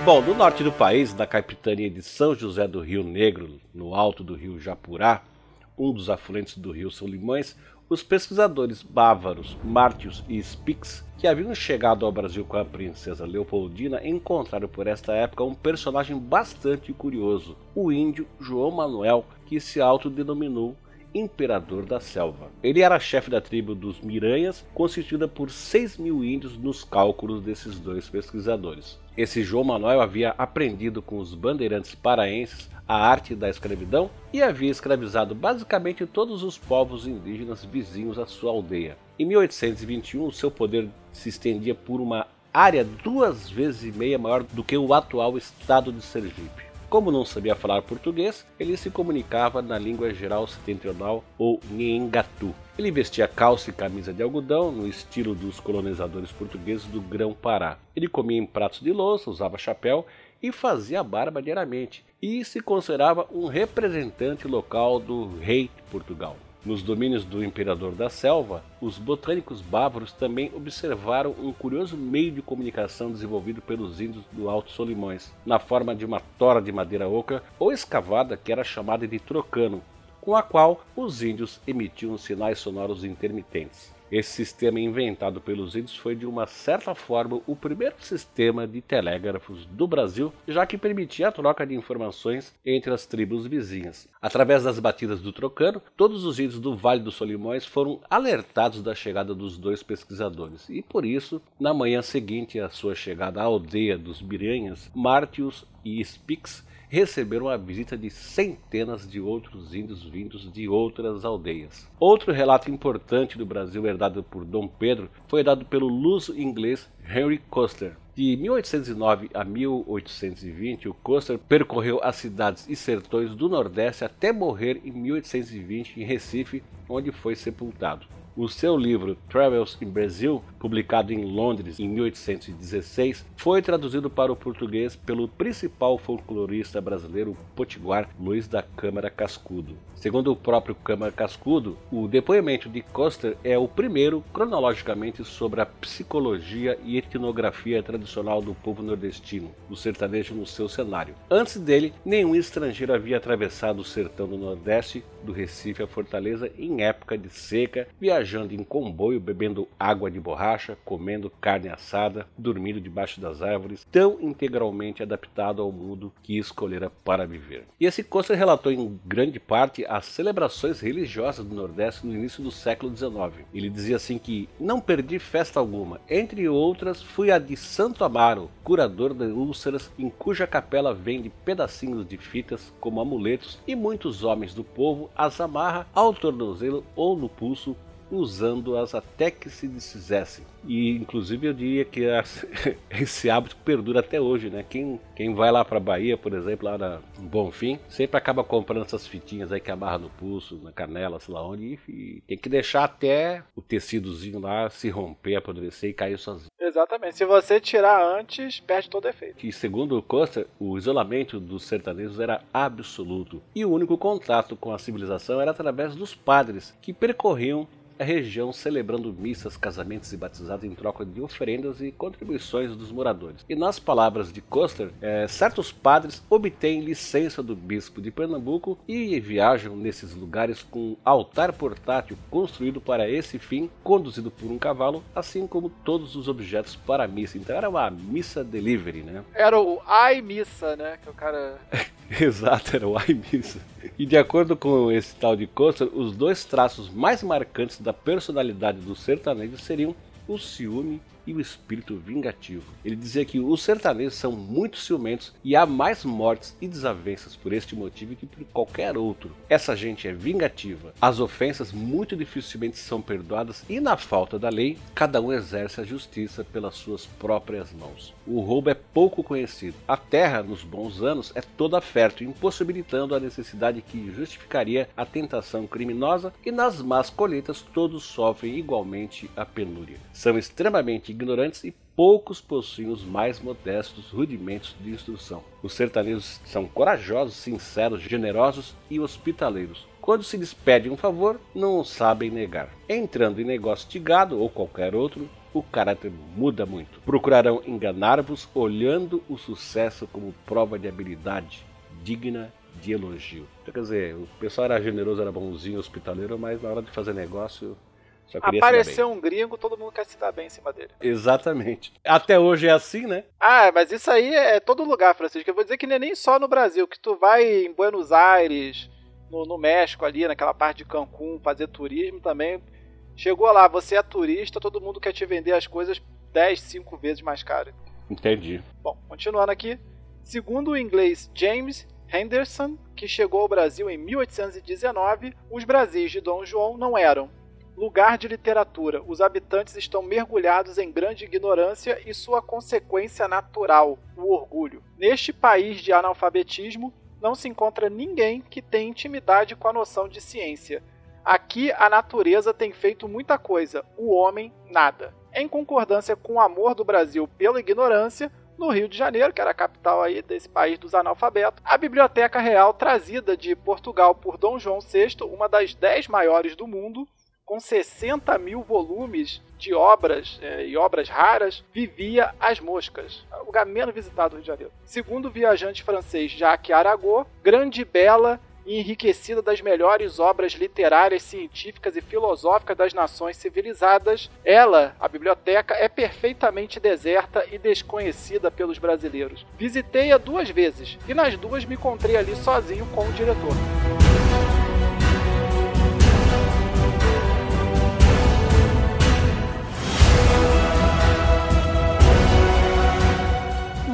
Bom, no norte do país, na capitania de São José do Rio Negro, no alto do rio Japurá, um dos afluentes do rio Solimões, os pesquisadores bávaros Martius e Spix, que haviam chegado ao Brasil com a princesa Leopoldina, encontraram por esta época um personagem bastante curioso, o índio João Manuel, que se autodenominou Imperador da Selva. Ele era chefe da tribo dos Miranhas, constituída por 6 mil índios nos cálculos desses dois pesquisadores. Esse João Manuel havia aprendido com os bandeirantes paraenses a arte da escravidão e havia escravizado basicamente todos os povos indígenas vizinhos à sua aldeia. Em 1821, seu poder se estendia por uma área duas vezes e meia maior do que o atual estado de Sergipe. Como não sabia falar português, ele se comunicava na língua geral setentrional ou Nhengatu. Ele vestia calça e camisa de algodão, no estilo dos colonizadores portugueses do Grão-Pará. Ele comia em pratos de louça, usava chapéu e fazia barba diariamente, e se considerava um representante local do rei de Portugal. Nos domínios do imperador da selva, os botânicos bávaros também observaram um curioso meio de comunicação desenvolvido pelos índios do Alto Solimões, na forma de uma tora de madeira oca ou escavada que era chamada de trocano, com a qual os índios emitiam sinais sonoros intermitentes. Esse sistema inventado pelos índios foi de uma certa forma o primeiro sistema de telégrafos do Brasil, já que permitia a troca de informações entre as tribos vizinhas. Através das batidas do trocano, todos os índios do Vale dos Solimões foram alertados da chegada dos dois pesquisadores, e por isso, na manhã seguinte à sua chegada à aldeia dos Miranhas, Martius e Spix receberam a visita de centenas de outros índios vindos de outras aldeias. Outro relato importante do Brasil herdado por Dom Pedro foi dado pelo luso inglês Henry Coster. De 1809 a 1820, o Coster percorreu as cidades e sertões do Nordeste até morrer em 1820 em Recife, onde foi sepultado. O seu livro Travels in Brazil, publicado em Londres em 1816, foi traduzido para o português pelo principal folclorista brasileiro potiguar Luiz da Câmara Cascudo. Segundo o próprio Câmara Cascudo, o depoimento de Coster é o primeiro cronologicamente sobre a psicologia e etnografia tradicional do povo nordestino, o sertanejo no seu cenário. Antes dele, nenhum estrangeiro havia atravessado o sertão do Nordeste, do Recife à Fortaleza, em época de seca, viajando em comboio, bebendo água de borracha, comendo carne assada, dormindo debaixo das árvores, tão integralmente adaptado ao mundo que escolhera para viver. E esse Coster relatou em grande parte as celebrações religiosas do Nordeste no início do século XIX. Ele dizia assim que não perdi festa alguma, entre outras fui a de Santo Amaro, curador de úlceras, em cuja capela vende pedacinhos de fitas como amuletos e muitos homens do povo as amarra ao tornozelo ou no pulso usando-as até que se desfizessem. E inclusive eu diria que esse hábito perdura até hoje, né? Quem, quem vai lá para Bahia, por exemplo, lá na Bonfim, sempre acaba comprando essas fitinhas aí que amarra no pulso, na canela, sei lá onde, e tem que deixar até o tecidozinho lá se romper, apodrecer e cair sozinho. Exatamente. Se você tirar antes, perde todo o efeito. E segundo Costa, o isolamento dos sertanejos era absoluto. E o único contato com a civilização era através dos padres, que percorriam a região celebrando missas, casamentos e batizados em troca de oferendas e contribuições dos moradores. E nas palavras de Coster, é, certos padres obtêm licença do bispo de Pernambuco e viajam nesses lugares com um altar portátil construído para esse fim, conduzido por um cavalo, assim como todos os objetos para a missa. Então era uma missa delivery, né? Era o ai missa, né? Que o cara Exato, era o ai missa. E de acordo com esse tal de Costa, os dois traços mais marcantes da personalidade do sertanejo seriam o ciúme e o espírito vingativo. Ele dizia que os sertanejos são muito ciumentos e há mais mortes e desavenças por este motivo que por qualquer outro. Essa gente é vingativa. As ofensas muito dificilmente são perdoadas e na falta da lei, cada um exerce a justiça pelas suas próprias mãos. O roubo é pouco conhecido. A terra, nos bons anos, é toda fértil, impossibilitando a necessidade que justificaria a tentação criminosa, e nas más colheitas todos sofrem igualmente a penúria. São extremamente ignorantes e poucos possuem os mais modestos rudimentos de instrução. Os sertanejos são corajosos, sinceros, generosos e hospitaleiros. Quando se lhes pede um favor, não o sabem negar. Entrando em negócio de gado ou qualquer outro, o caráter muda muito. Procurarão enganar-vos olhando o sucesso como prova de habilidade digna de elogio. Quer dizer, o pessoal era generoso, era bonzinho, hospitaleiro, mas na hora de fazer negócio Apareceu um gringo, todo mundo quer se dar bem em cima dele. Exatamente. Até hoje é assim, né? Ah, mas isso aí é todo lugar, Francisco. Eu vou dizer que não é nem só no Brasil, que tu vai em Buenos Aires, no, no México ali, naquela parte de Cancún, fazer turismo também. Chegou lá, você é turista, todo mundo quer te vender as coisas 10, 5 vezes mais caro. Entendi. Bom, continuando aqui. Segundo o inglês James Henderson, que chegou ao Brasil em 1819, os Brasis de Dom João não eram lugar de literatura. Os habitantes estão mergulhados em grande ignorância e sua consequência natural, o orgulho. Neste país de analfabetismo, não se encontra ninguém que tenha intimidade com a noção de ciência. Aqui a natureza tem feito muita coisa, o homem nada. Em concordância com o amor do Brasil pela ignorância, no Rio de Janeiro, que era a capital aí desse país dos analfabetos, a Biblioteca Real trazida de Portugal por Dom João VI, uma das dez maiores do mundo, com 60 mil volumes de obras é, e obras raras, vivia as moscas, o lugar menos visitado do Rio de Janeiro. Segundo o viajante francês Jacques Arago, grande, bela e enriquecida das melhores obras literárias, científicas e filosóficas das nações civilizadas, ela, a biblioteca, é perfeitamente deserta e desconhecida pelos brasileiros. Visitei-a duas vezes e nas duas me encontrei ali sozinho com o diretor.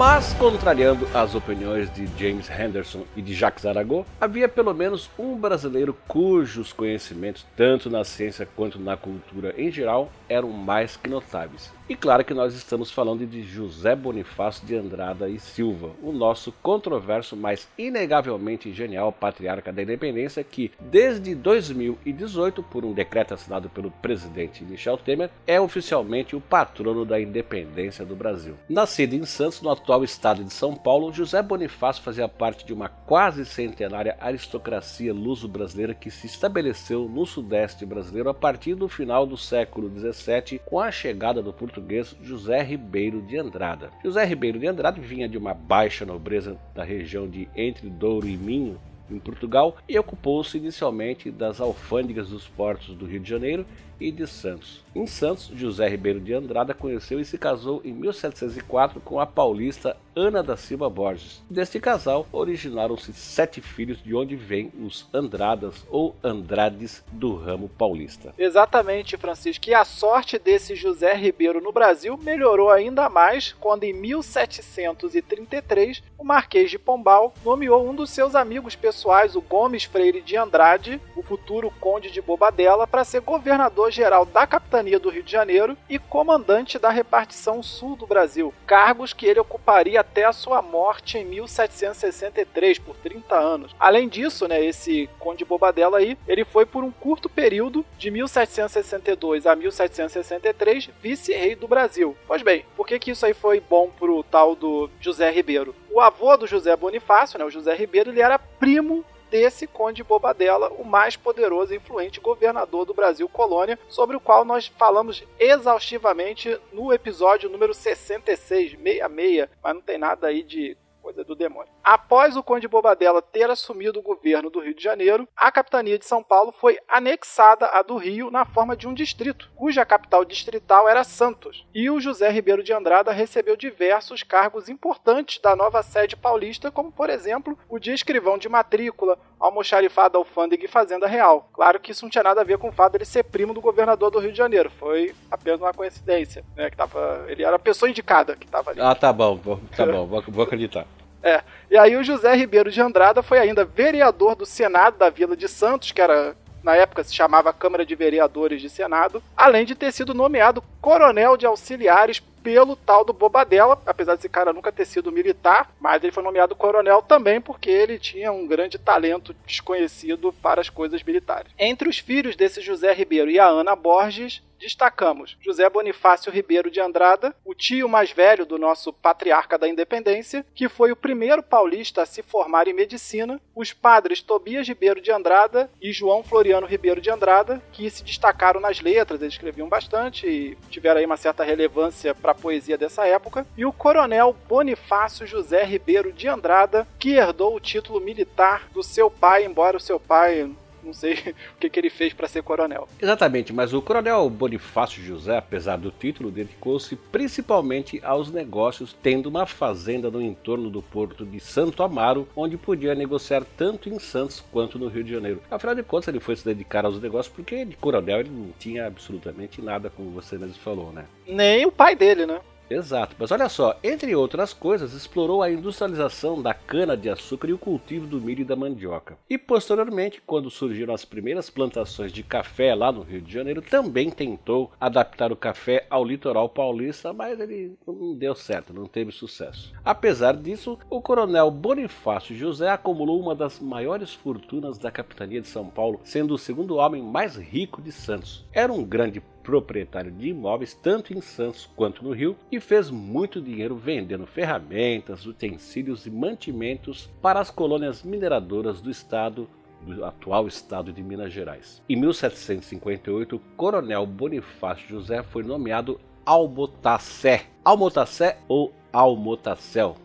Mas, contrariando as opiniões de James Henderson e de Jacques Arago, havia pelo menos um brasileiro cujos conhecimentos, tanto na ciência quanto na cultura em geral, eram mais que notáveis. E claro que nós estamos falando de José Bonifácio de Andrada e Silva, o nosso controverso, mas inegavelmente genial patriarca da independência que, desde 2018, por um decreto assinado pelo presidente Michel Temer, é oficialmente o patrono da independência do Brasil. Nascido em Santos, no atual estado de São Paulo, José Bonifácio fazia parte de uma quase centenária aristocracia luso-brasileira que se estabeleceu no sudeste brasileiro a partir do final do século XVII com a chegada do português português José Ribeiro de Andrada. José Ribeiro de Andrada vinha de uma baixa nobreza da região de Entre Douro e Minho, em Portugal, e ocupou-se inicialmente das alfândegas dos portos do Rio de Janeiro e de Santos. Em Santos, José Ribeiro de Andrada conheceu e se casou em 1704 com a paulista Ana da Silva Borges. Deste casal originaram-se sete filhos, de onde vêm os Andradas ou Andrades do ramo paulista. Exatamente, Francisco. E a sorte desse José Ribeiro no Brasil melhorou ainda mais quando, em 1733, o Marquês de Pombal nomeou um dos seus amigos pessoais, o Gomes Freire de Andrade, o futuro Conde de Bobadela, para ser governador geral da capitania do Rio de Janeiro e comandante da repartição sul do Brasil, cargos que ele ocuparia até a sua morte em 1763, por 30 anos. Além disso, né, esse Conde Bobadela aí, ele foi por um curto período, de 1762 a 1763, vice-rei do Brasil. Pois bem, por que, que isso aí foi bom pro tal do José Ribeiro? O avô do José Bonifácio, né, o José Ribeiro, ele era primo desse Conde Bobadela, o mais poderoso e influente governador do Brasil colônia, sobre o qual nós falamos exaustivamente no episódio número 66, 66, mas não tem nada aí de coisa do demônio. Após o Conde Bobadela ter assumido o governo do Rio de Janeiro, a capitania de São Paulo foi anexada à do Rio na forma de um distrito, cuja capital distrital era Santos. E o José Ribeiro de Andrada recebeu diversos cargos importantes da nova sede paulista, como por exemplo o de escrivão de matrícula, almoxarifado alfândega e fazenda real. Claro que isso não tinha nada a ver com o fato dele ser primo do governador do Rio de Janeiro, foi apenas uma coincidência, né? Que tava, ele era a pessoa indicada que estava ali. Ah, tá bom, tá bom, vou, vou acreditar. É. E aí o José Ribeiro de Andrada foi ainda vereador do Senado da Vila de Santos, que era na época se chamava Câmara de Vereadores de Senado, além de ter sido nomeado coronel de auxiliares pelo tal do Bobadela, apesar desse cara nunca ter sido militar, mas ele foi nomeado coronel também porque ele tinha um grande talento desconhecido para as coisas militares. Entre os filhos desse José Ribeiro e a Ana Borges, destacamos José Bonifácio Ribeiro de Andrada, o tio mais velho do nosso patriarca da independência, que foi o primeiro paulista a se formar em medicina, os padres Tobias Ribeiro de Andrada e João Floriano Ribeiro de Andrada, que se destacaram nas letras, eles escreviam bastante e tiveram aí uma certa relevância para a poesia dessa época, e o coronel Bonifácio José Ribeiro de Andrada, que herdou o título militar do seu pai, embora o seu pai não sei o que, que ele fez para ser coronel. Exatamente, mas o coronel Bonifácio José, apesar do título, dedicou-se principalmente aos negócios, tendo uma fazenda no entorno do porto de Santo Amaro, onde podia negociar tanto em Santos quanto no Rio de Janeiro. Afinal de contas, ele foi se dedicar aos negócios porque de coronel ele não tinha absolutamente nada, como você mesmo falou, né? Nem o pai dele, né? Exato, mas olha só, entre outras coisas, explorou a industrialização da cana-de-açúcar e o cultivo do milho e da mandioca. E posteriormente, quando surgiram as primeiras plantações de café lá no Rio de Janeiro, também tentou adaptar o café ao litoral paulista, mas ele não deu certo, não teve sucesso. Apesar disso, o coronel Bonifácio José acumulou uma das maiores fortunas da capitania de São Paulo, sendo o segundo homem mais rico de Santos. Era um grande proprietário de imóveis tanto em Santos quanto no Rio e fez muito dinheiro vendendo ferramentas, utensílios e mantimentos para as colônias mineradoras do estado do atual estado de Minas Gerais. Em 1758, o coronel Bonifácio José foi nomeado Almotacé, Almotacé ou Almotacel,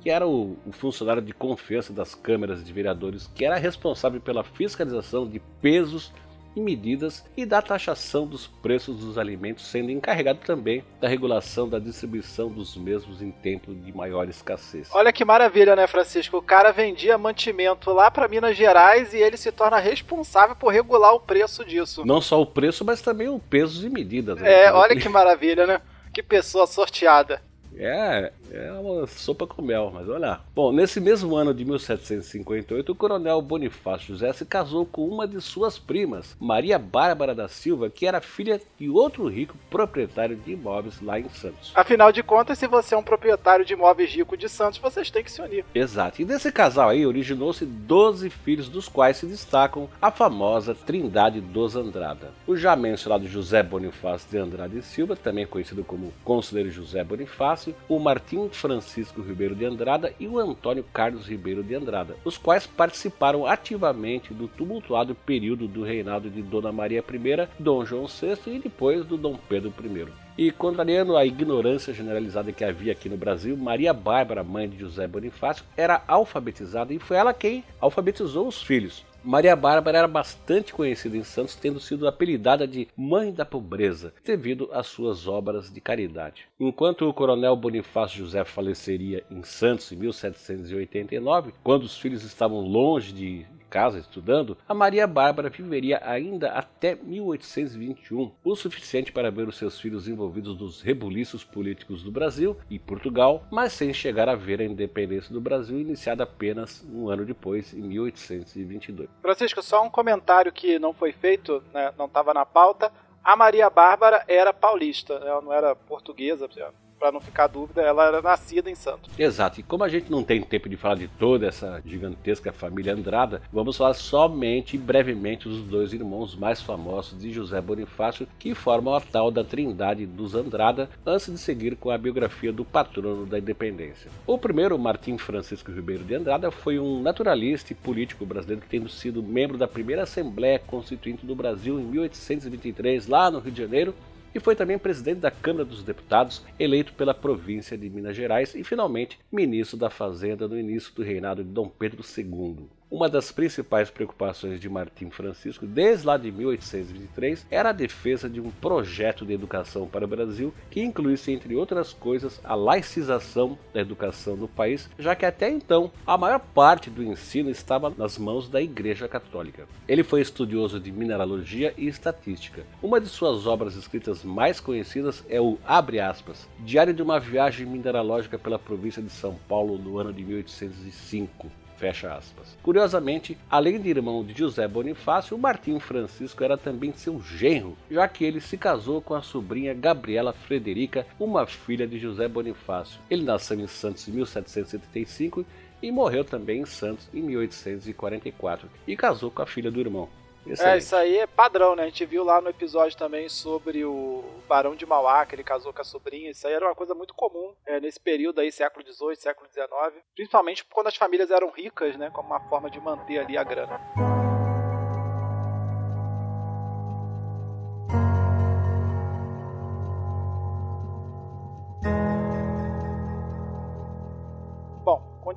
que era o, o, funcionário de confiança das câmaras de vereadores, que era responsável pela fiscalização de pesos e medidas e da taxação dos preços dos alimentos, sendo encarregado também da regulação da distribuição dos mesmos em tempo de maior escassez. Olha que maravilha, né, Francisco? O cara vendia mantimento lá para Minas Gerais e ele se torna responsável por regular o preço disso. Não só o preço, mas também o peso e medidas. Né? É, olha que maravilha, né? Que pessoa sorteada. É, é uma sopa com mel, mas olha lá. Bom, nesse mesmo ano de 1758, o coronel Bonifácio José se casou com uma de suas primas, Maria Bárbara da Silva, que era filha de outro rico proprietário de imóveis lá em Santos. Afinal de contas, se você é um proprietário de imóveis rico de Santos, vocês têm que se unir. Exato. E desse casal aí originou-se 12 filhos, dos quais se destacam a famosa Trindade dos Andrada. O já mencionado José Bonifácio de Andrade e Silva, também conhecido como Conselheiro José Bonifácio, o Martim Francisco Ribeiro de Andrada e o Antônio Carlos Ribeiro de Andrada, os quais participaram ativamente do tumultuado período do reinado de Dona Maria I, Dom João VI e depois do Dom Pedro I. E contrariando a ignorância generalizada que havia aqui no Brasil, Maria Bárbara, mãe de José Bonifácio, era alfabetizada e foi ela quem alfabetizou os filhos. Maria Bárbara era bastante conhecida em Santos, tendo sido apelidada de Mãe da Pobreza, devido às suas obras de caridade. Enquanto o coronel Bonifácio José faleceria em Santos em 1789, quando os filhos estavam longe de casa estudando, a Maria Bárbara viveria ainda até 1821, o suficiente para ver os seus filhos envolvidos nos rebuliços políticos do Brasil e Portugal, mas sem chegar a ver a independência do Brasil iniciada apenas um ano depois, em 1822. Francisco, só um comentário que não foi feito, né, não estava na pauta. A Maria Bárbara era paulista, ela não era portuguesa para não ficar dúvida, ela era nascida em Santos. Exato. E como a gente não tem tempo de falar de toda essa gigantesca família Andrada, vamos falar somente brevemente dos dois irmãos mais famosos de José Bonifácio, que formam a tal da Trindade dos Andrada, antes de seguir com a biografia do patrono da independência. O primeiro, Martim Francisco Ribeiro de Andrada, foi um naturalista e político brasileiro que tendo sido membro da primeira Assembleia Constituinte do Brasil em 1823, lá no Rio de Janeiro, e foi também presidente da Câmara dos Deputados, eleito pela província de Minas Gerais e finalmente ministro da Fazenda no início do reinado de Dom Pedro II. Uma das principais preocupações de Martim Francisco, desde lá de 1823, era a defesa de um projeto de educação para o Brasil que incluísse, entre outras coisas, a laicização da educação no país, já que até então a maior parte do ensino estava nas mãos da Igreja Católica. Ele foi estudioso de mineralogia e estatística. Uma de suas obras escritas mais conhecidas é o aspas, Diário de uma viagem mineralógica pela província de São Paulo no ano de 1805. Fecha aspas. Curiosamente, além de irmão de José Bonifácio, o Martim Francisco era também seu genro, já que ele se casou com a sobrinha Gabriela Frederica, uma filha de José Bonifácio. Ele nasceu em Santos em 1775 e morreu também em Santos em 1844 e casou com a filha do irmão. Excelente. É, isso aí é padrão, né? A gente viu lá no episódio também sobre o Barão de Mauá, que ele casou com a sobrinha. Isso aí era uma coisa muito comum é, nesse período aí, século XVIII, século XIX. Principalmente quando as famílias eram ricas, né? Como uma forma de manter ali a grana.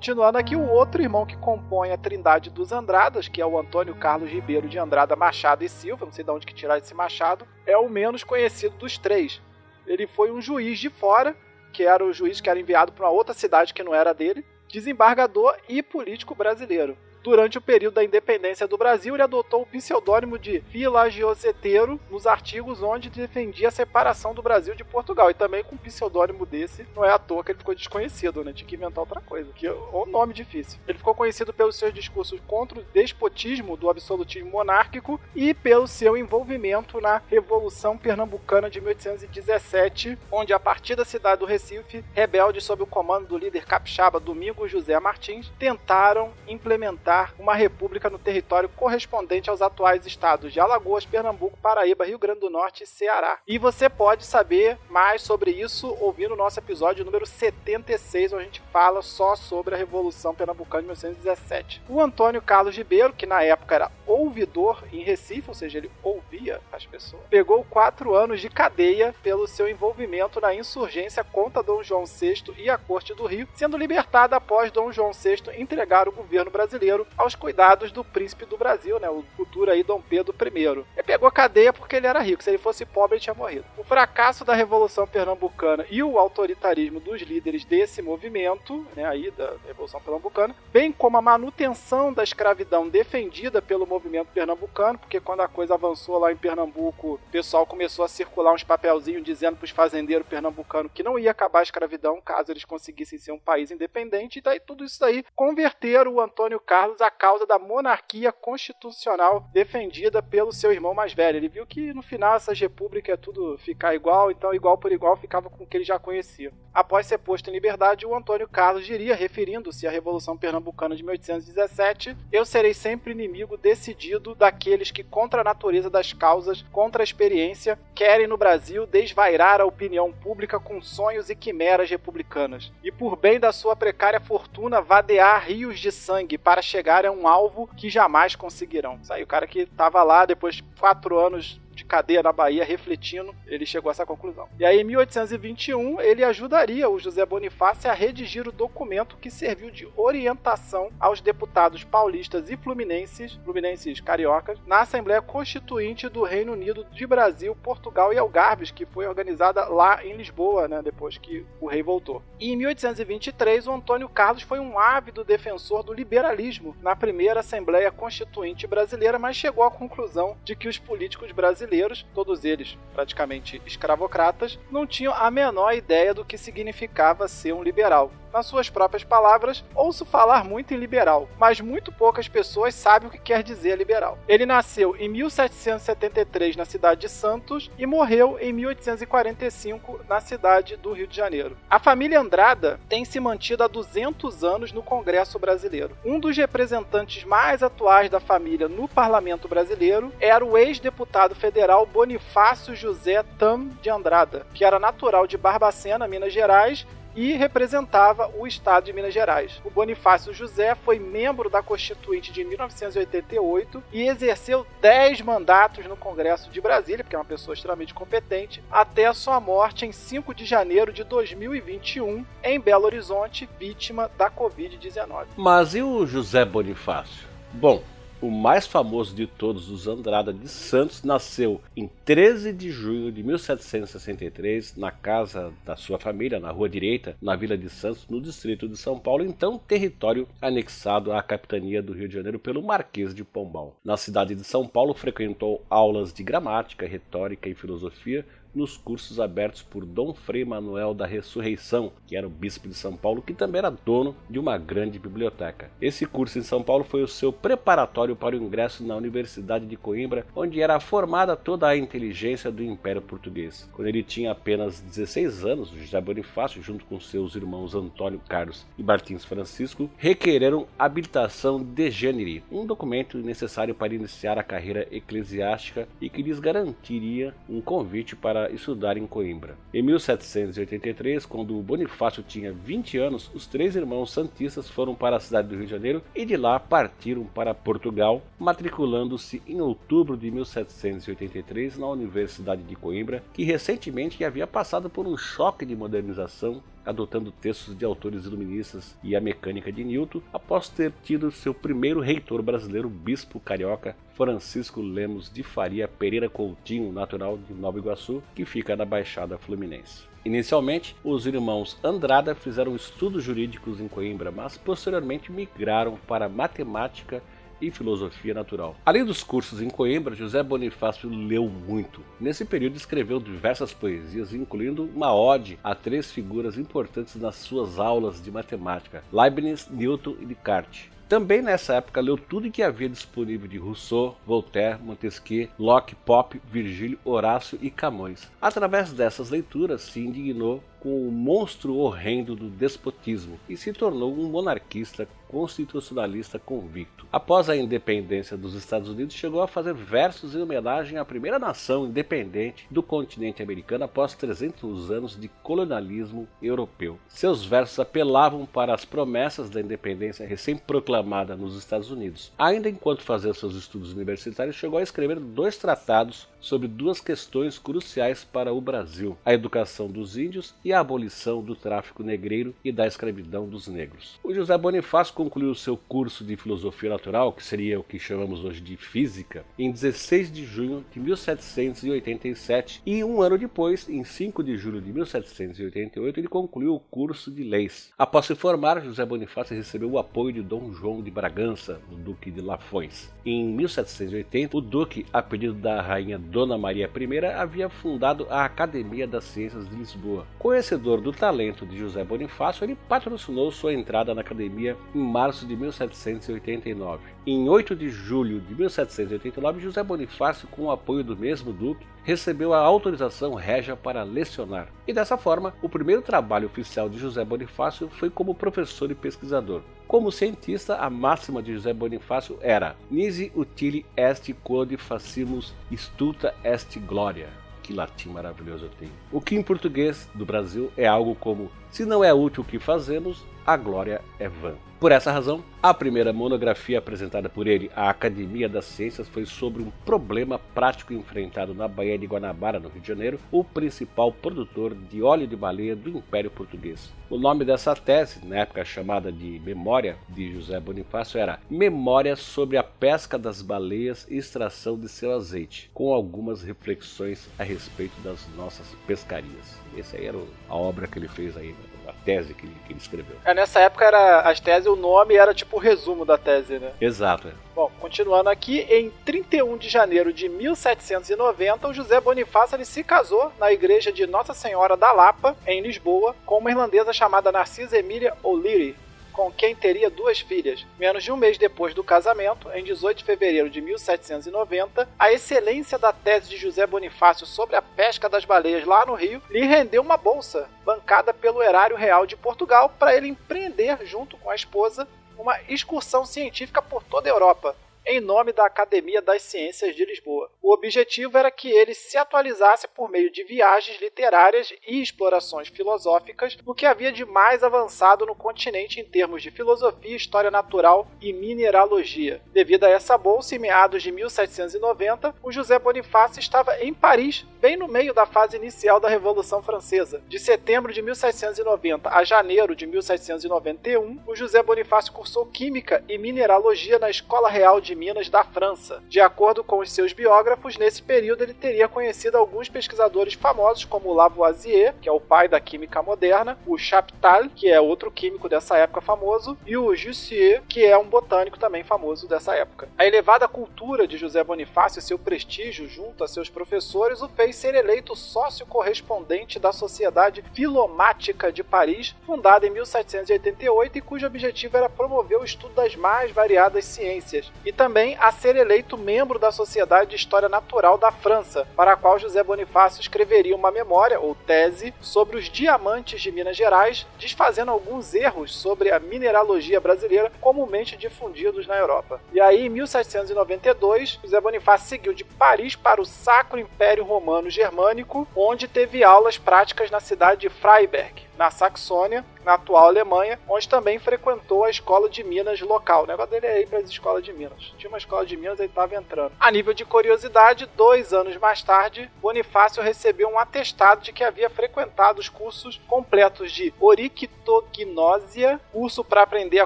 Continuando aqui, o outro irmão que compõe a trindade dos Andradas, que é o Antônio Carlos Ribeiro de Andrada Machado e Silva, não sei de onde que tirar esse Machado, é o menos conhecido dos três. Ele foi um juiz de fora, que era o juiz que era enviado para uma outra cidade que não era dele, desembargador e político brasileiro. Durante o período da independência do Brasil, ele adotou o pseudônimo de Filagioseteiro nos artigos onde defendia a separação do Brasil de Portugal. E também com um pseudônimo desse, não é à toa que ele ficou desconhecido, né? Tinha que inventar outra coisa. Que é um nome difícil. Ele ficou conhecido pelos seus discursos contra o despotismo do absolutismo monárquico e pelo seu envolvimento na Revolução Pernambucana de 1817, onde a partir da cidade do Recife, rebeldes sob o comando do líder capixaba Domingos José Martins tentaram implementar uma república no território correspondente aos atuais estados de Alagoas, Pernambuco, Paraíba, Rio Grande do Norte e Ceará. E você pode saber mais sobre isso ouvindo o nosso episódio número 76, onde a gente fala só sobre a Revolução Pernambucana de 1917. O Antônio Carlos Ribeiro, que na época era ouvidor em Recife, ou seja, ele ouvia as pessoas, pegou quatro anos de cadeia pelo seu envolvimento na insurgência contra Dom João VI e a Corte do Rio, sendo libertado após Dom João VI entregar o governo brasileiro aos cuidados do príncipe do Brasil, né, o futuro aí Dom Pedro I. Ele pegou a cadeia porque ele era rico, se ele fosse pobre ele tinha morrido. O fracasso da Revolução Pernambucana e o autoritarismo dos líderes desse movimento, né, aí da Revolução Pernambucana, bem como a manutenção da escravidão defendida pelo movimento pernambucano, porque quando a coisa avançou lá em Pernambuco, o pessoal começou a circular uns papelzinhos dizendo para os fazendeiros pernambucanos que não ia acabar a escravidão caso eles conseguissem ser um país independente, e daí tudo isso aí converteram o Antônio Carlos Carlos a causa da monarquia constitucional defendida pelo seu irmão mais velho. Ele viu que no final essas repúblicas é tudo ficar igual, então igual por igual ficava com o que ele já conhecia. Após ser posto em liberdade, o Antônio Carlos diria, referindo-se à Revolução Pernambucana de 1817, eu serei sempre inimigo decidido daqueles que, contra a natureza das causas, contra a experiência, querem no Brasil desvairar a opinião pública com sonhos e quimeras republicanas, e por bem da sua precária fortuna vadear rios de sangue para chegar chegar a um alvo que jamais conseguirão. Isso aí, o cara que estava lá depois de quatro anos cadeia na Bahia, refletindo, ele chegou a essa conclusão. E aí, em 1821, ele ajudaria o José Bonifácio a redigir o documento que serviu de orientação aos deputados paulistas e fluminenses, fluminenses cariocas, na Assembleia Constituinte do Reino Unido de Brasil, Portugal e Algarves, que foi organizada lá em Lisboa, né, depois que o rei voltou. E em 1823, o Antônio Carlos foi um ávido defensor do liberalismo na primeira Assembleia Constituinte brasileira, mas chegou à conclusão de que os políticos brasileiros todos eles praticamente escravocratas, não tinham a menor ideia do que significava ser um liberal. Nas suas próprias palavras, ouço falar muito em liberal, mas muito poucas pessoas sabem o que quer dizer liberal. Ele nasceu em 1773 na cidade de Santos e morreu em 1845 na cidade do Rio de Janeiro. A família Andrada tem se mantido há 200 anos no Congresso brasileiro. Um dos representantes mais atuais da família no parlamento brasileiro era o ex-deputado federal Bonifácio José Tam de Andrada, que era natural de Barbacena, Minas Gerais, e representava o estado de Minas Gerais. O Bonifácio José foi membro da Constituinte de 1988 e exerceu 10 mandatos no Congresso de Brasília, porque é uma pessoa extremamente competente, até a sua morte em 5 de janeiro de 2021 em Belo Horizonte, vítima da Covid-19. Mas e o José Bonifácio? Bom, o mais famoso de todos, os Andrada de Santos, nasceu em 13 de junho de 1763 na casa da sua família, na Rua Direita, na Vila de Santos, no distrito de São Paulo, então território anexado à capitania do Rio de Janeiro pelo Marquês de Pombal. Na cidade de São Paulo, frequentou aulas de gramática, retórica e filosofia nos cursos abertos por Dom Frei Manuel da Ressurreição, que era o bispo de São Paulo, que também era dono de uma grande biblioteca. Esse curso em São Paulo foi o seu preparatório para o ingresso na Universidade de Coimbra, onde era formada toda a inteligência do Império Português. Quando ele tinha apenas 16 anos, José Bonifácio, junto com seus irmãos Antônio Carlos e Martins Francisco, requereram habilitação de gênero, um documento necessário para iniciar a carreira eclesiástica e que lhes garantiria um convite para estudar em Coimbra. Em 1783, quando Bonifácio tinha 20 anos, os três irmãos santistas foram para a cidade do Rio de Janeiro e de lá partiram para Portugal, matriculando-se em outubro de 1783 na Universidade de Coimbra, que recentemente havia passado por um choque de modernização adotando textos de autores iluministas e a mecânica de Newton, após ter tido seu primeiro reitor brasileiro, bispo carioca Francisco Lemos de Faria Pereira Coutinho, natural de Nova Iguaçu, que fica na Baixada Fluminense. Inicialmente, os irmãos Andrada fizeram estudos jurídicos em Coimbra, mas posteriormente migraram para matemática e filosofia natural. Além dos cursos em Coimbra, José Bonifácio leu muito. Nesse período escreveu diversas poesias, incluindo uma ode a três figuras importantes nas suas aulas de matemática: Leibniz, Newton e Descartes. Também nessa época leu tudo que havia disponível de Rousseau, Voltaire, Montesquieu, Locke, Pope, Virgílio, Horácio e Camões. Através dessas leituras se indignou com o monstro horrendo do despotismo e se tornou um monarquista constitucionalista convicto. Após a independência dos Estados Unidos, chegou a fazer versos em homenagem à primeira nação independente do continente americano após 300 anos de colonialismo europeu. Seus versos apelavam para as promessas da independência recém-proclamada nos Estados Unidos. Ainda enquanto fazia seus estudos universitários, chegou a escrever dois tratados sobre duas questões cruciais para o Brasil: a educação dos índios e a abolição do tráfico negreiro e da escravidão dos negros. O José Bonifácio concluiu seu curso de filosofia natural, que seria o que chamamos hoje de física, em 16 de junho de 1787 e um ano depois, em 5 de julho de 1788, ele concluiu o curso de leis. Após se formar, José Bonifácio recebeu o apoio de Dom João de Bragança, o Duque de Lafões. Em 1780, o Duque, a pedido da rainha Dona Maria I, havia fundado a Academia das Ciências de Lisboa. Conhecedor do talento de José Bonifácio, ele patrocinou sua entrada na academia em março de 1789. Em 8 de julho de 1789, José Bonifácio, com o apoio do mesmo duque, recebeu a autorização régia para lecionar. E dessa forma, o primeiro trabalho oficial de José Bonifácio foi como professor e pesquisador. Como cientista, a máxima de José Bonifácio era Nisi utile est quod facimus stulta est gloria. Que latim maravilhoso eu tenho. O que em português do Brasil é algo como: se não é útil o que fazemos, a glória é vã. Por essa razão, a primeira monografia apresentada por ele à Academia das Ciências foi sobre um problema prático enfrentado na Baía de Guanabara, no Rio de Janeiro, o principal produtor de óleo de baleia do Império Português. O nome dessa tese, na época chamada de Memória de José Bonifácio, era Memória sobre a pesca das baleias e extração de seu azeite, com algumas reflexões a respeito das nossas pescarias. Essa aí era a obra que ele fez aí, a tese que ele, que ele escreveu. É, nessa época era as teses, o nome era tipo o resumo da tese, né? Exato. É. Bom, continuando aqui, em 31 de janeiro de 1790, o José Bonifácio ele se casou na igreja de Nossa Senhora da Lapa, em Lisboa, com uma irlandesa chamada Narcisa Emília O'Leary com quem teria duas filhas. Menos de um mês depois do casamento, em 18 de fevereiro de 1790, a excelência da tese de José Bonifácio sobre a pesca das baleias lá no Rio lhe rendeu uma bolsa bancada pelo Erário Real de Portugal para ele empreender, junto com a esposa, uma excursão científica por toda a Europa em nome da Academia das Ciências de Lisboa. O objetivo era que ele se atualizasse por meio de viagens literárias e explorações filosóficas no que havia de mais avançado no continente em termos de filosofia, história natural e mineralogia. Devido a essa bolsa, em meados de 1790, o José Bonifácio estava em Paris, bem no meio da fase inicial da Revolução Francesa. De setembro de 1790 a janeiro de 1791, o José Bonifácio cursou Química e Mineralogia na Escola Real de de minas da França. De acordo com os seus biógrafos, nesse período ele teria conhecido alguns pesquisadores famosos como Lavoisier, que é o pai da química moderna, o Chaptal, que é outro químico dessa época famoso, e o Jussieu, que é um botânico também famoso dessa época. A elevada cultura de José Bonifácio e seu prestígio junto a seus professores o fez ser eleito sócio correspondente da Sociedade Filomática de Paris, fundada em 1788 e cujo objetivo era promover o estudo das mais variadas ciências, e também a ser eleito membro da Sociedade de História Natural da França, para a qual José Bonifácio escreveria uma memória ou tese sobre os diamantes de Minas Gerais, desfazendo alguns erros sobre a mineralogia brasileira comumente difundidos na Europa. E aí, em 1792, José Bonifácio seguiu de Paris para o Sacro Império Romano Germânico, onde teve aulas práticas na cidade de Freiberg, na Saxônia, na atual Alemanha, onde também frequentou a escola de Minas local. O negócio dele é ir para as escolas de Minas. Tinha uma escola de Minas, ele estava entrando. A nível de curiosidade, dois anos mais tarde, Bonifácio recebeu um atestado de que havia frequentado os cursos completos de orictognósia, curso para aprender a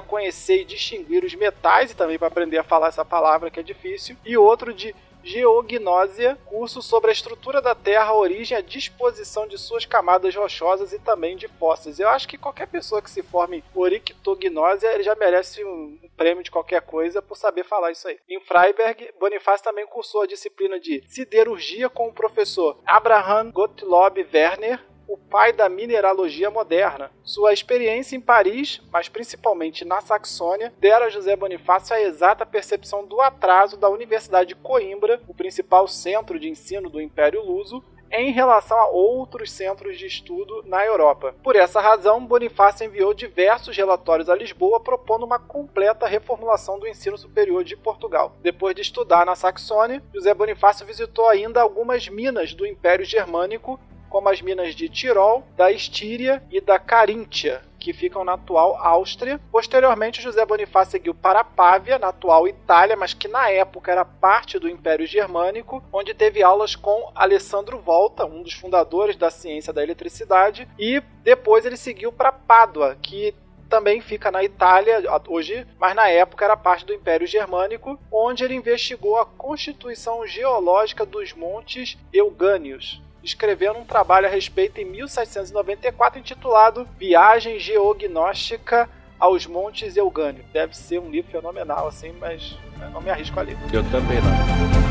conhecer e distinguir os metais e também para aprender a falar essa palavra que é difícil, e outro de geognósia, curso sobre a estrutura da Terra, a origem a disposição de suas camadas rochosas e também de fósseis. Eu acho que qualquer pessoa que se forme orictognósia, ele já merece um prêmio de qualquer coisa por saber falar isso aí. Em Freiberg, Bonifácio também cursou a disciplina de siderurgia com o professor Abraham Gottlob Werner, o pai da mineralogia moderna. Sua experiência em Paris, mas principalmente na Saxônia, dera a José Bonifácio a exata percepção do atraso da Universidade de Coimbra, o principal centro de ensino do Império Luso, em relação a outros centros de estudo na Europa. Por essa razão, Bonifácio enviou diversos relatórios a Lisboa propondo uma completa reformulação do ensino superior de Portugal. Depois de estudar na Saxônia, José Bonifácio visitou ainda algumas minas do Império Germânico como as minas de Tirol, da Estíria e da Caríntia, que ficam na atual Áustria. Posteriormente, José Bonifácio seguiu para Pávia, na atual Itália, mas que na época era parte do Império Germânico, onde teve aulas com Alessandro Volta, um dos fundadores da ciência da eletricidade, e depois ele seguiu para Pádua, que também fica na Itália hoje, mas na época era parte do Império Germânico, onde ele investigou a constituição geológica dos montes Eugânios escrevendo um trabalho a respeito em 1794 intitulado Viagem Geognóstica aos Montes Eugânio. Deve ser um livro fenomenal, assim, mas não me arrisco a ler. Eu também não.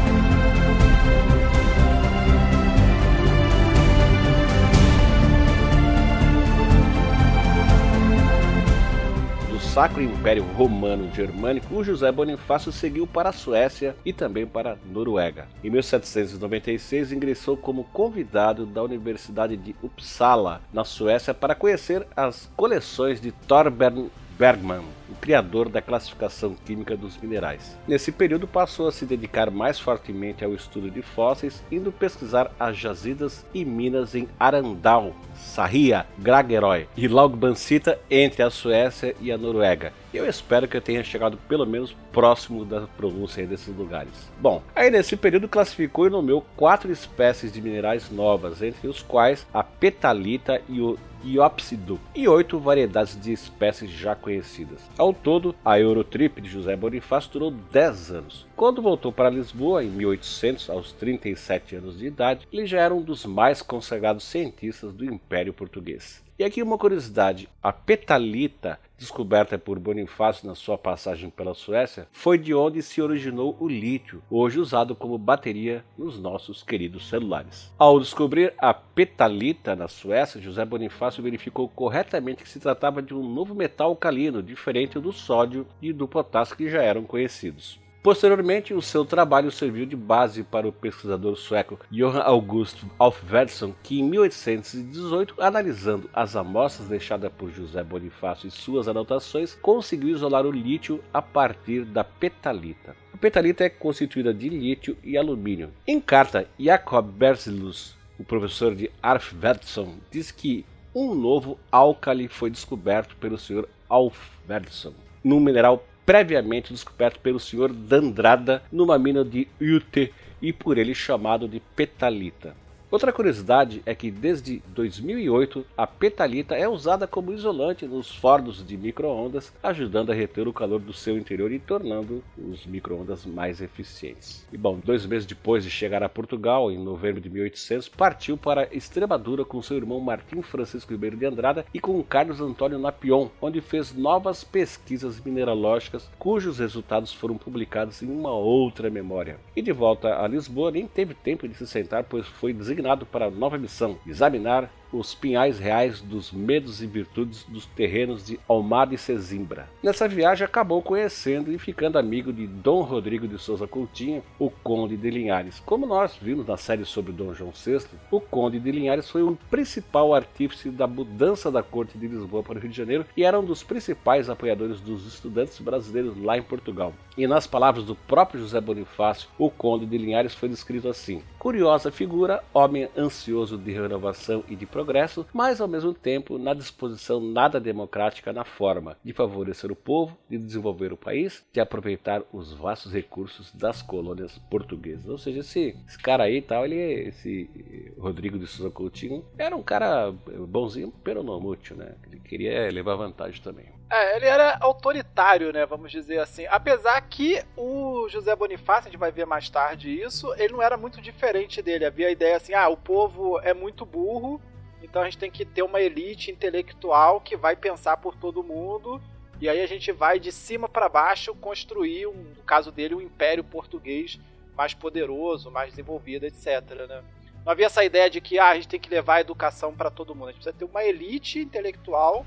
Sacro Império Romano Germânico, o José Bonifácio seguiu para a Suécia e também para a Noruega. Em 1796 ingressou como convidado da Universidade de Uppsala, na Suécia, para conhecer as coleções de Torbern Bergman, o criador da classificação química dos minerais. Nesse período passou a se dedicar mais fortemente ao estudo de fósseis, indo pesquisar as jazidas e minas em Arandal, Sarria, Gragerøy e Laugbansita entre a Suécia e a Noruega. Eu espero que eu tenha chegado pelo menos próximo da pronúncia desses lugares. Bom, aí nesse período classificou e nomeou quatro espécies de minerais novas, entre os quais a petalita e o Iópsido e oito variedades de espécies já conhecidas. Ao todo, a Eurotrip de José Bonifácio durou 10 anos. Quando voltou para Lisboa, em 1800, aos 37 anos de idade, ele já era um dos mais consagrados cientistas do Império Português. E aqui uma curiosidade: a petalita, descoberta por Bonifácio na sua passagem pela Suécia, foi de onde se originou o lítio, hoje usado como bateria nos nossos queridos celulares. Ao descobrir a petalita na Suécia, José Bonifácio verificou corretamente que se tratava de um novo metal alcalino, diferente do sódio e do potássio que já eram conhecidos. Posteriormente, o seu trabalho serviu de base para o pesquisador sueco Johann August Alfvedsson, que em 1818, analisando as amostras deixadas por José Bonifácio e suas anotações, conseguiu isolar o lítio a partir da petalita. A petalita é constituída de lítio e alumínio. Em carta, Jacob Berzelius, o professor de Arfvedsson, diz que um novo álcali foi descoberto pelo Sr. Alfvedsson, num mineral previamente descoberto pelo Sr. Dandrada numa mina de Ute e por ele chamado de petalita. Outra curiosidade é que desde 2008 a petalita é usada como isolante nos fornos de microondas, ajudando a reter o calor do seu interior e tornando os microondas mais eficientes. E bom, dois meses depois de chegar a Portugal, em novembro de 1800, partiu para Extremadura com seu irmão Martim Francisco Ribeiro de Andrada e com Carlos Antônio Napion, onde fez novas pesquisas mineralógicas cujos resultados foram publicados em uma outra memória. E de volta a Lisboa, nem teve tempo de se sentar, pois foi designado para a nova missão: examinar os pinhais reais dos medos e virtudes dos terrenos de Almada e Sesimbra. Nessa viagem acabou conhecendo e ficando amigo de Dom Rodrigo de Souza Coutinho, o Conde de Linhares. Como nós vimos na série sobre Dom João VI, o Conde de Linhares foi o principal artífice da mudança da corte de Lisboa para o Rio de Janeiro e era um dos principais apoiadores dos estudantes brasileiros lá em Portugal. E nas palavras do próprio José Bonifácio, o Conde de Linhares foi descrito assim: curiosa figura, homem ansioso de renovação e de progresso, mas ao mesmo tempo na disposição nada democrática na forma de favorecer o povo, de desenvolver o país, de aproveitar os vastos recursos das colônias portuguesas. Ou seja, esse, esse cara aí tal, ele, esse Rodrigo de Souza Coutinho, era um cara bonzinho, pero não mútil, né? Ele queria levar vantagem também. É, ele era autoritário, né? Vamos dizer assim. Apesar que o José Bonifácio, a gente vai ver mais tarde isso, ele não era muito diferente dele. Havia a ideia assim: ah, o povo é muito burro, então a gente tem que ter uma elite intelectual que vai pensar por todo mundo. E aí a gente vai de cima para baixo construir, um, no caso dele, um império português mais poderoso, mais desenvolvido, etc. Né? Não havia essa ideia de que ah, a gente tem que levar a educação para todo mundo. A gente precisa ter uma elite intelectual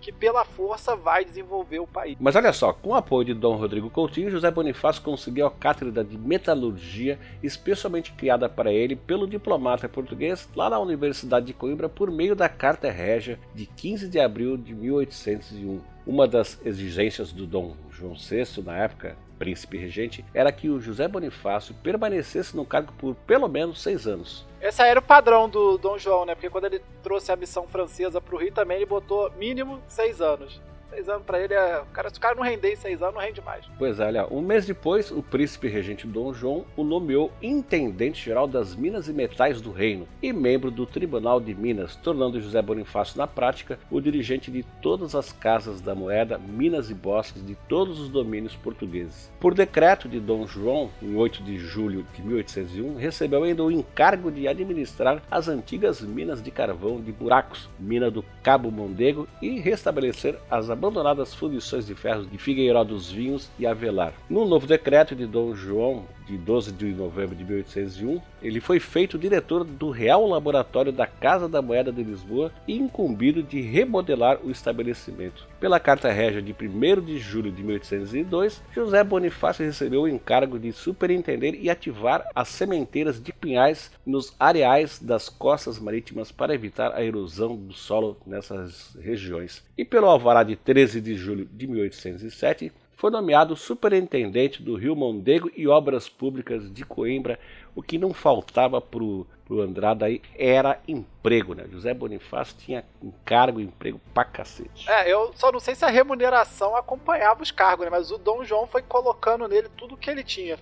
que pela força vai desenvolver o país. Mas olha só, com o apoio de Dom Rodrigo Coutinho, José Bonifácio conseguiu a cátedra de metalurgia, especialmente criada para ele pelo diplomata português lá na Universidade de Coimbra por meio da Carta Régia de 15 de abril de 1801. Uma das exigências do Dom João VI na época príncipe regente era que o José Bonifácio permanecesse no cargo por pelo menos seis anos. Esse era o padrão do Dom João, né? Porque quando ele trouxe a missão francesa para o Rio também ele botou mínimo seis anos. Seis anos pra ele é. O cara, se o cara não render em seis anos, não rende mais. Pois é, olha, um mês depois, o príncipe regente Dom João o nomeou intendente-geral das Minas e Metais do Reino e membro do Tribunal de Minas, tornando José Bonifácio, na prática, o dirigente de todas as casas da moeda, minas e bosques de todos os domínios portugueses. Por decreto de Dom João, em 8 de julho de 1801, recebeu ainda o encargo de administrar as antigas minas de carvão de Buracos, mina do Cabo Mondego, e restabelecer as abandonadas fundições de ferros de Figueiró dos Vinhos e Avelar. No novo decreto de Dom João, de 12 de novembro de 1801, ele foi feito diretor do Real Laboratório da Casa da Moeda de Lisboa e incumbido de remodelar o estabelecimento. Pela Carta Régia de 1 de julho de 1802, José Bonifácio recebeu o encargo de superintender e ativar as sementeiras de pinhais nos areais das costas marítimas para evitar a erosão do solo nessas regiões. E pelo alvará de 13 de julho de 1807, foi nomeado superintendente do Rio Mondego e Obras Públicas de Coimbra. O que não faltava para o Andrada aí era emprego, né? José Bonifácio tinha encargo e emprego pra cacete. É, eu só não sei se a remuneração acompanhava os cargos, né? Mas o Dom João foi colocando nele tudo que ele tinha.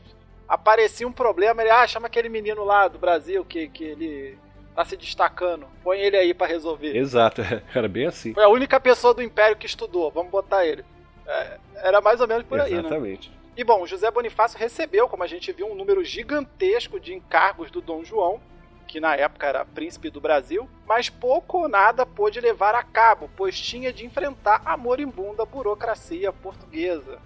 Aparecia um problema, ele, ah, chama aquele menino lá do Brasil que, que ele tá se destacando. Põe ele aí para resolver. Exato, era bem assim. Foi a única pessoa do Império que estudou, vamos botar ele. É, era mais ou menos por aí, né? Exatamente. E bom, José Bonifácio recebeu, como a gente viu, um número gigantesco de encargos do Dom João, que na época era príncipe do Brasil, mas pouco ou nada pôde levar a cabo, pois tinha de enfrentar a moribunda burocracia portuguesa,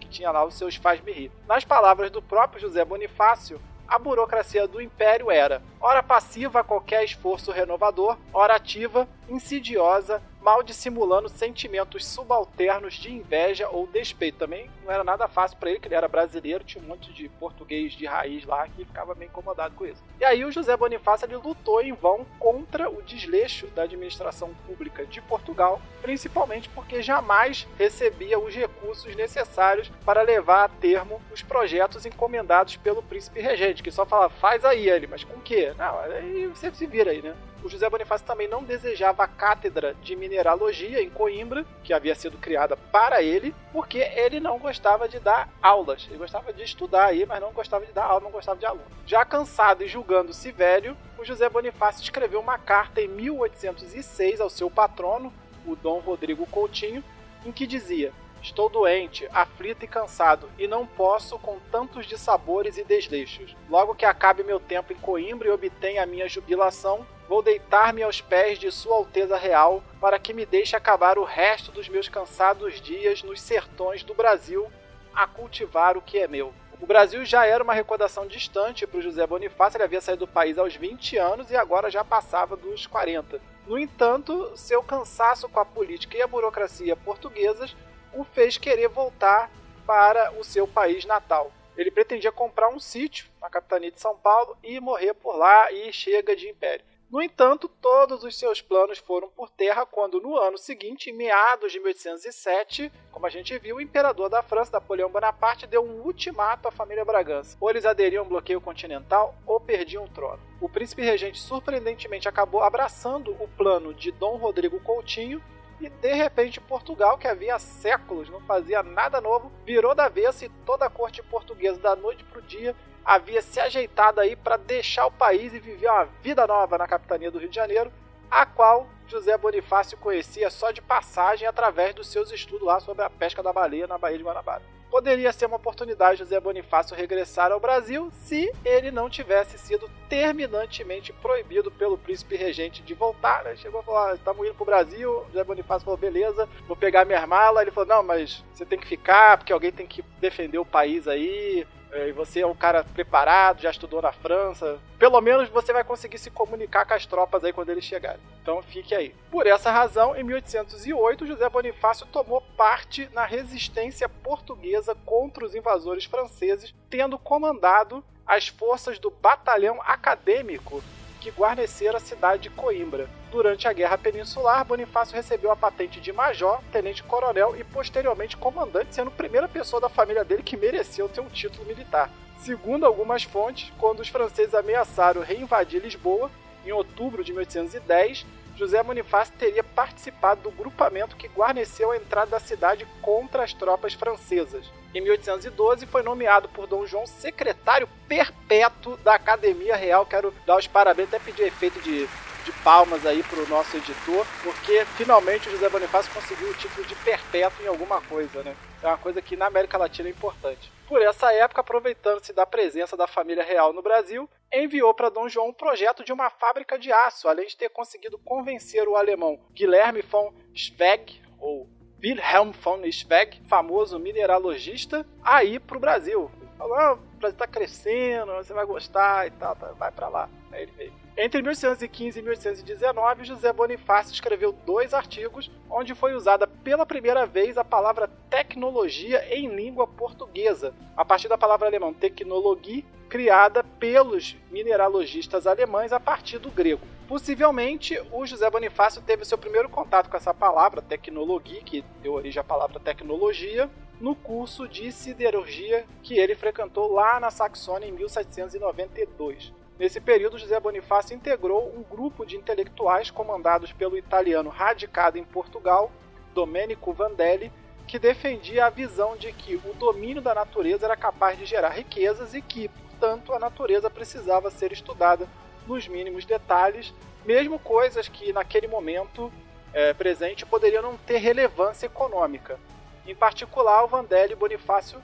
que tinha lá os seus faz-me-rir. Nas palavras do próprio José Bonifácio, a burocracia do império era ora passiva a qualquer esforço renovador, ora ativa, insidiosa mal dissimulando sentimentos subalternos de inveja ou despeito. Também não era nada fácil para ele, que ele era brasileiro, tinha um monte de português de raiz lá que ficava meio incomodado com isso. E aí o José Bonifácio ele lutou em vão contra o desleixo da administração pública de Portugal, principalmente porque jamais recebia os recursos necessários para levar a termo os projetos encomendados pelo príncipe regente, que só falava, faz aí ele, mas com o quê? Não, aí você se vira aí, né? O José Bonifácio também não desejava a cátedra de mineralogia em Coimbra, que havia sido criada para ele, porque ele não gostava de dar aulas. Ele gostava de estudar aí, mas não gostava de dar aula, não gostava de aluno. Já cansado e julgando-se velho, o José Bonifácio escreveu uma carta em 1806 ao seu patrono, o Dom Rodrigo Coutinho, em que dizia: Estou doente, aflito e cansado, e não posso com tantos dissabores e desleixos. Logo que acabe meu tempo em Coimbra e obtenha a minha jubilação, vou deitar-me aos pés de Sua Alteza Real para que me deixe acabar o resto dos meus cansados dias nos sertões do Brasil a cultivar o que é meu. O Brasil já era uma recordação distante para o José Bonifácio, ele havia saído do país aos 20 anos e agora já passava dos 40. No entanto, seu cansaço com a política e a burocracia portuguesas o fez querer voltar para o seu país natal. Ele pretendia comprar um sítio na capitania de São Paulo e morrer por lá e chega de império. No entanto, todos os seus planos foram por terra quando, no ano seguinte, em meados de 1807, como a gente viu, o imperador da França, Napoleão Bonaparte, deu um ultimato à família Bragança. Ou eles aderiam ao bloqueio continental ou perdiam o trono. O príncipe regente, surpreendentemente, acabou abraçando o plano de Dom Rodrigo Coutinho e de repente Portugal, que havia séculos não fazia nada novo, virou da vez e toda a corte portuguesa da noite para o dia havia se ajeitado aí para deixar o país e viver uma vida nova na capitania do Rio de Janeiro, a qual José Bonifácio conhecia só de passagem através dos seus estudos lá sobre a pesca da baleia na Baía de Guanabara. Poderia ser uma oportunidade de José Bonifácio regressar ao Brasil se ele não tivesse sido terminantemente proibido pelo príncipe regente de voltar. Né? Chegou a falar: estamos indo para o Brasil. José Bonifácio falou: beleza, vou pegar minha mala. Ele falou: não, mas você tem que ficar porque alguém tem que defender o país aí. É, e você é um cara preparado, já estudou na França. Pelo menos você vai conseguir se comunicar com as tropas aí quando eles chegarem. Então fique aí. Por essa razão, em 1808, José Bonifácio tomou parte na resistência portuguesa contra os invasores franceses, tendo comandado as forças do Batalhão Acadêmico que guarnecera a cidade de Coimbra. Durante a Guerra Peninsular, Bonifácio recebeu a patente de major, tenente-coronel e posteriormente comandante, sendo a primeira pessoa da família dele que mereceu ter um título militar. Segundo algumas fontes, quando os franceses ameaçaram reinvadir Lisboa, em outubro de 1810, José Bonifácio teria participado do grupamento que guarneceu a entrada da cidade contra as tropas francesas. Em 1812, foi nomeado por Dom João secretário perpétuo da Academia Real. Quero dar os parabéns, até pedir efeito de, de palmas aí para o nosso editor, porque finalmente o José Bonifácio conseguiu o título de perpétuo em alguma coisa, né? É uma coisa que na América Latina é importante. Por essa época, aproveitando-se da presença da família real no Brasil, enviou para Dom João um projeto de uma fábrica de aço, além de ter conseguido convencer o alemão Guilherme von Schwegg, ou Wilhelm von Schwegg, famoso mineralogista, a ir para o Brasil. Falou, ah, o Brasil está crescendo, você vai gostar e tal, tá, vai para lá. Aí ele veio. Entre 1815 e 1819, José Bonifácio escreveu dois artigos onde foi usada pela primeira vez a palavra tecnologia em língua portuguesa, a partir da palavra alemã technologie, criada pelos mineralogistas alemães a partir do grego. Possivelmente, o José Bonifácio teve seu primeiro contato com essa palavra, tecnologia, que deu origem à palavra tecnologia, no curso de siderurgia que ele frequentou lá na Saxônia em 1792. Nesse período, José Bonifácio integrou um grupo de intelectuais comandados pelo italiano radicado em Portugal, Domenico Vandelli, que defendia a visão de que o domínio da natureza era capaz de gerar riquezas e que, portanto, a natureza precisava ser estudada nos mínimos detalhes, mesmo coisas que naquele momento é, presente poderiam não ter relevância econômica. Em particular, o Vandelli e Bonifácio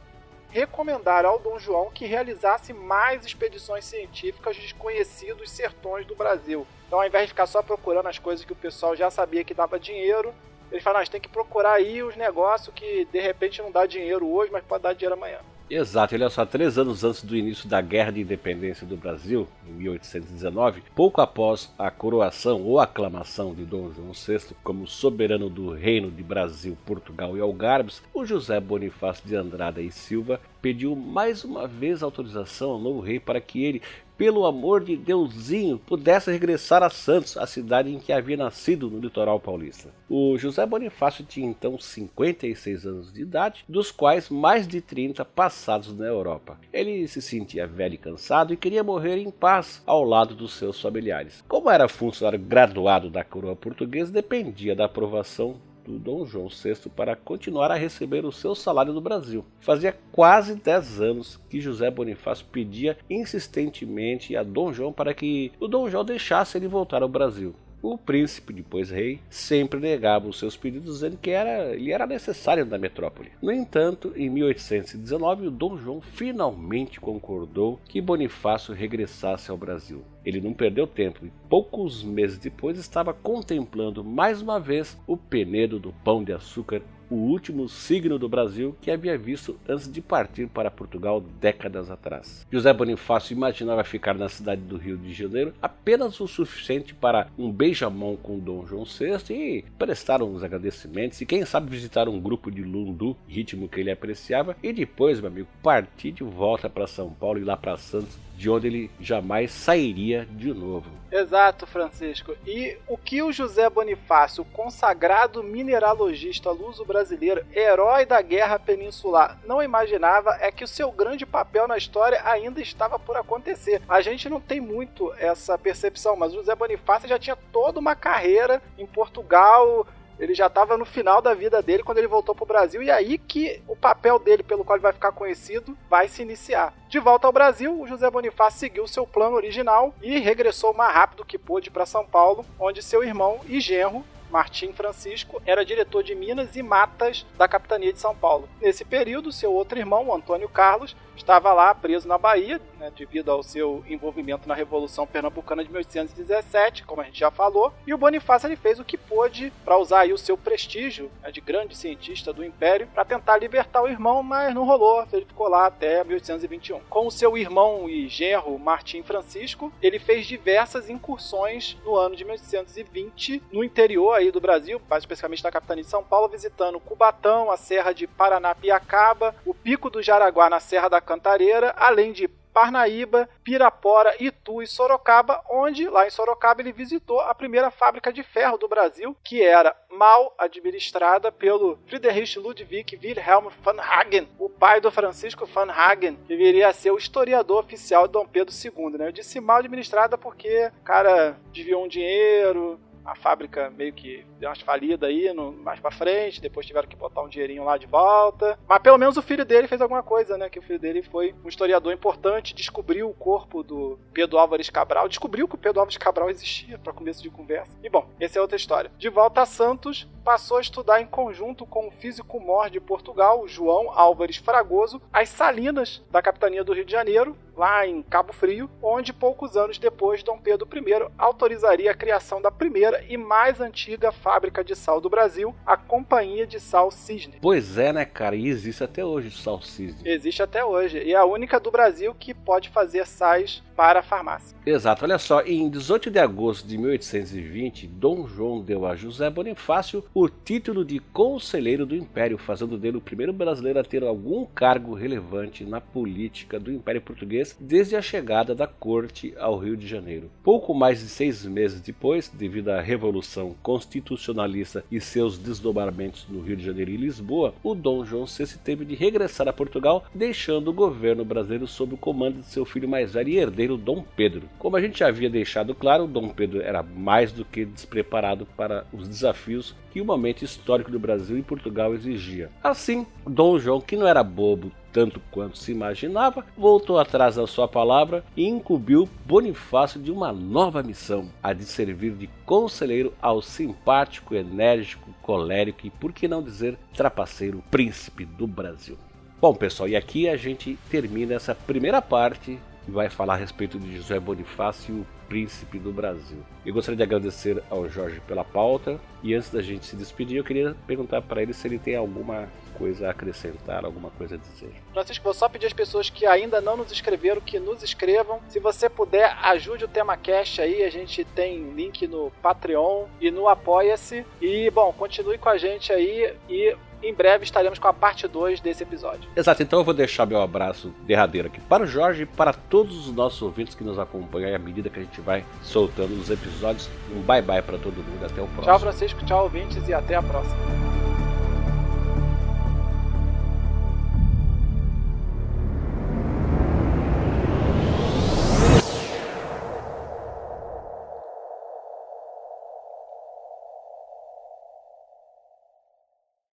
recomendaram ao Dom João que realizasse mais expedições científicas desconhecidos sertões do Brasil. Então, ao invés de ficar só procurando as coisas que o pessoal já sabia que dava dinheiro, eles falaram: a gente tem que procurar aí os negócios que de repente não dá dinheiro hoje, mas pode dar dinheiro amanhã. Exato, olha só, três anos antes do início da Guerra de Independência do Brasil, em 1819, pouco após a coroação ou aclamação de Dom João VI como soberano do Reino de Brasil, Portugal e Algarves, o José Bonifácio de Andrada e Silva pediu mais uma vez autorização ao novo rei para que ele pelo amor de Deusinho, pudesse regressar a Santos, a cidade em que havia nascido no litoral paulista. O José Bonifácio tinha então 56 anos de idade, dos quais mais de 30 passados na Europa. Ele se sentia velho e cansado e queria morrer em paz ao lado dos seus familiares. Como era funcionário graduado da coroa portuguesa, dependia da aprovação do Dom João VI para continuar a receber o seu salário no Brasil. Fazia quase 10 anos que José Bonifácio pedia insistentemente a Dom João para que o Dom João deixasse ele voltar ao Brasil. O príncipe, depois rei, sempre negava os seus pedidos, dizendo que era, ele era necessário na metrópole. No entanto, em 1819, o Dom João finalmente concordou que Bonifácio regressasse ao Brasil. Ele não perdeu tempo e poucos meses depois estava contemplando mais uma vez o penedo do pão de açúcar o último signo do Brasil que havia visto antes de partir para Portugal décadas atrás. José Bonifácio imaginava ficar na cidade do Rio de Janeiro apenas o suficiente para um beijamão com Dom João VI e prestar uns agradecimentos e quem sabe visitar um grupo de lundu, ritmo que ele apreciava, e depois, meu amigo, partir de volta para São Paulo e lá para Santos de onde ele jamais sairia de novo. Exato, Francisco. E o que o José Bonifácio, consagrado mineralogista luso-brasileiro, herói da guerra peninsular, não imaginava é que o seu grande papel na história ainda estava por acontecer. A gente não tem muito essa percepção, mas o José Bonifácio já tinha toda uma carreira em Portugal, ele já estava no final da vida dele quando ele voltou para o Brasil e é aí que o papel dele pelo qual ele vai ficar conhecido vai se iniciar. De volta ao Brasil, o José Bonifácio seguiu seu plano original e regressou o mais rápido que pôde para São Paulo, onde seu irmão e genro Martim Francisco era diretor de Minas e Matas da capitania de São Paulo. Nesse período, seu outro irmão, Antônio Carlos, estava lá preso na Bahia, né, devido ao seu envolvimento na Revolução Pernambucana de 1817, como a gente já falou, e o Bonifácio ele fez o que pôde para usar aí o seu prestígio né, de grande cientista do Império para tentar libertar o irmão, mas não rolou, ele ficou lá até 1821. Com o seu irmão e genro Martim Francisco, ele fez diversas incursões no ano de 1820 no interior aí do Brasil, mais especificamente na capitania de São Paulo, visitando Cubatão, a Serra de Paranapiacaba, o Pico do Jaraguá na Serra da Cantareira, além de Parnaíba, Pirapora, Itu e Sorocaba, onde lá em Sorocaba ele visitou a primeira fábrica de ferro do Brasil, que era mal administrada pelo Friedrich Ludwig Wilhelm van Hagen, o pai do Francisco van Hagen, que viria a ser o historiador oficial de Dom Pedro II. Né? Eu disse mal administrada porque o cara desviou um dinheiro, a fábrica meio que deu umas falidas aí no, mais pra frente, depois tiveram que botar um dinheirinho lá de volta. Mas pelo menos o filho dele fez alguma coisa, né? Que o filho dele foi um historiador importante, descobriu o corpo do Pedro Álvares Cabral, descobriu que o Pedro Álvares Cabral existia, para começo de conversa. E bom, essa é outra história. De volta a Santos, passou a estudar em conjunto com o físico mor de Portugal, João Álvares Fragoso, as salinas da capitania do Rio de Janeiro, lá em Cabo Frio, onde poucos anos depois Dom Pedro I autorizaria a criação da primeira e mais antiga fábrica de sal do Brasil, a Companhia de Sal Cisne. Pois é, né, cara? E existe até hoje o sal cisne. Existe até hoje. E é a única do Brasil que pode fazer sais para a farmácia. Exato, olha só, em 18 de agosto de 1820, Dom João deu a José Bonifácio o título de conselheiro do Império, fazendo dele o primeiro brasileiro a ter algum cargo relevante na política do Império Português desde a chegada da corte ao Rio de Janeiro. Pouco mais de seis meses depois, devido à Revolução Constitucionalista e seus desdobramentos no Rio de Janeiro e Lisboa, o Dom João VI teve de regressar a Portugal, deixando o governo brasileiro sob o comando de seu filho mais velho e herdeiro Dom Pedro. Como a gente já havia deixado claro, Dom Pedro era mais do que despreparado para os desafios que o momento histórico do Brasil e Portugal exigia. Assim, Dom João, que não era bobo tanto quanto se imaginava, voltou atrás da sua palavra e incumbiu Bonifácio de uma nova missão, a de servir de conselheiro ao simpático, enérgico, colérico e, por que não dizer, trapaceiro príncipe do Brasil. Bom, pessoal, e aqui a gente termina essa primeira parte que vai falar a respeito de José Bonifácio, o príncipe do Brasil. Eu gostaria de agradecer ao Jorge pela pauta e antes da gente se despedir, eu queria perguntar para ele se ele tem alguma coisa a acrescentar, alguma coisa a dizer. Francisco, vou só pedir às pessoas que ainda não nos escreveram que nos escrevam. Se você puder, ajude o Tema Cash aí. A gente tem link no Patreon e no Apoia-se. E, bom, continue com a gente aí e em breve estaremos com a parte 2 desse episódio. Exato, então eu vou deixar meu abraço derradeiro aqui para o Jorge e para todos os nossos ouvintes que nos acompanham à medida que a gente vai soltando os episódios. Um bye bye para todo mundo, até o próximo. Tchau, Francisco, tchau, ouvintes e até a próxima.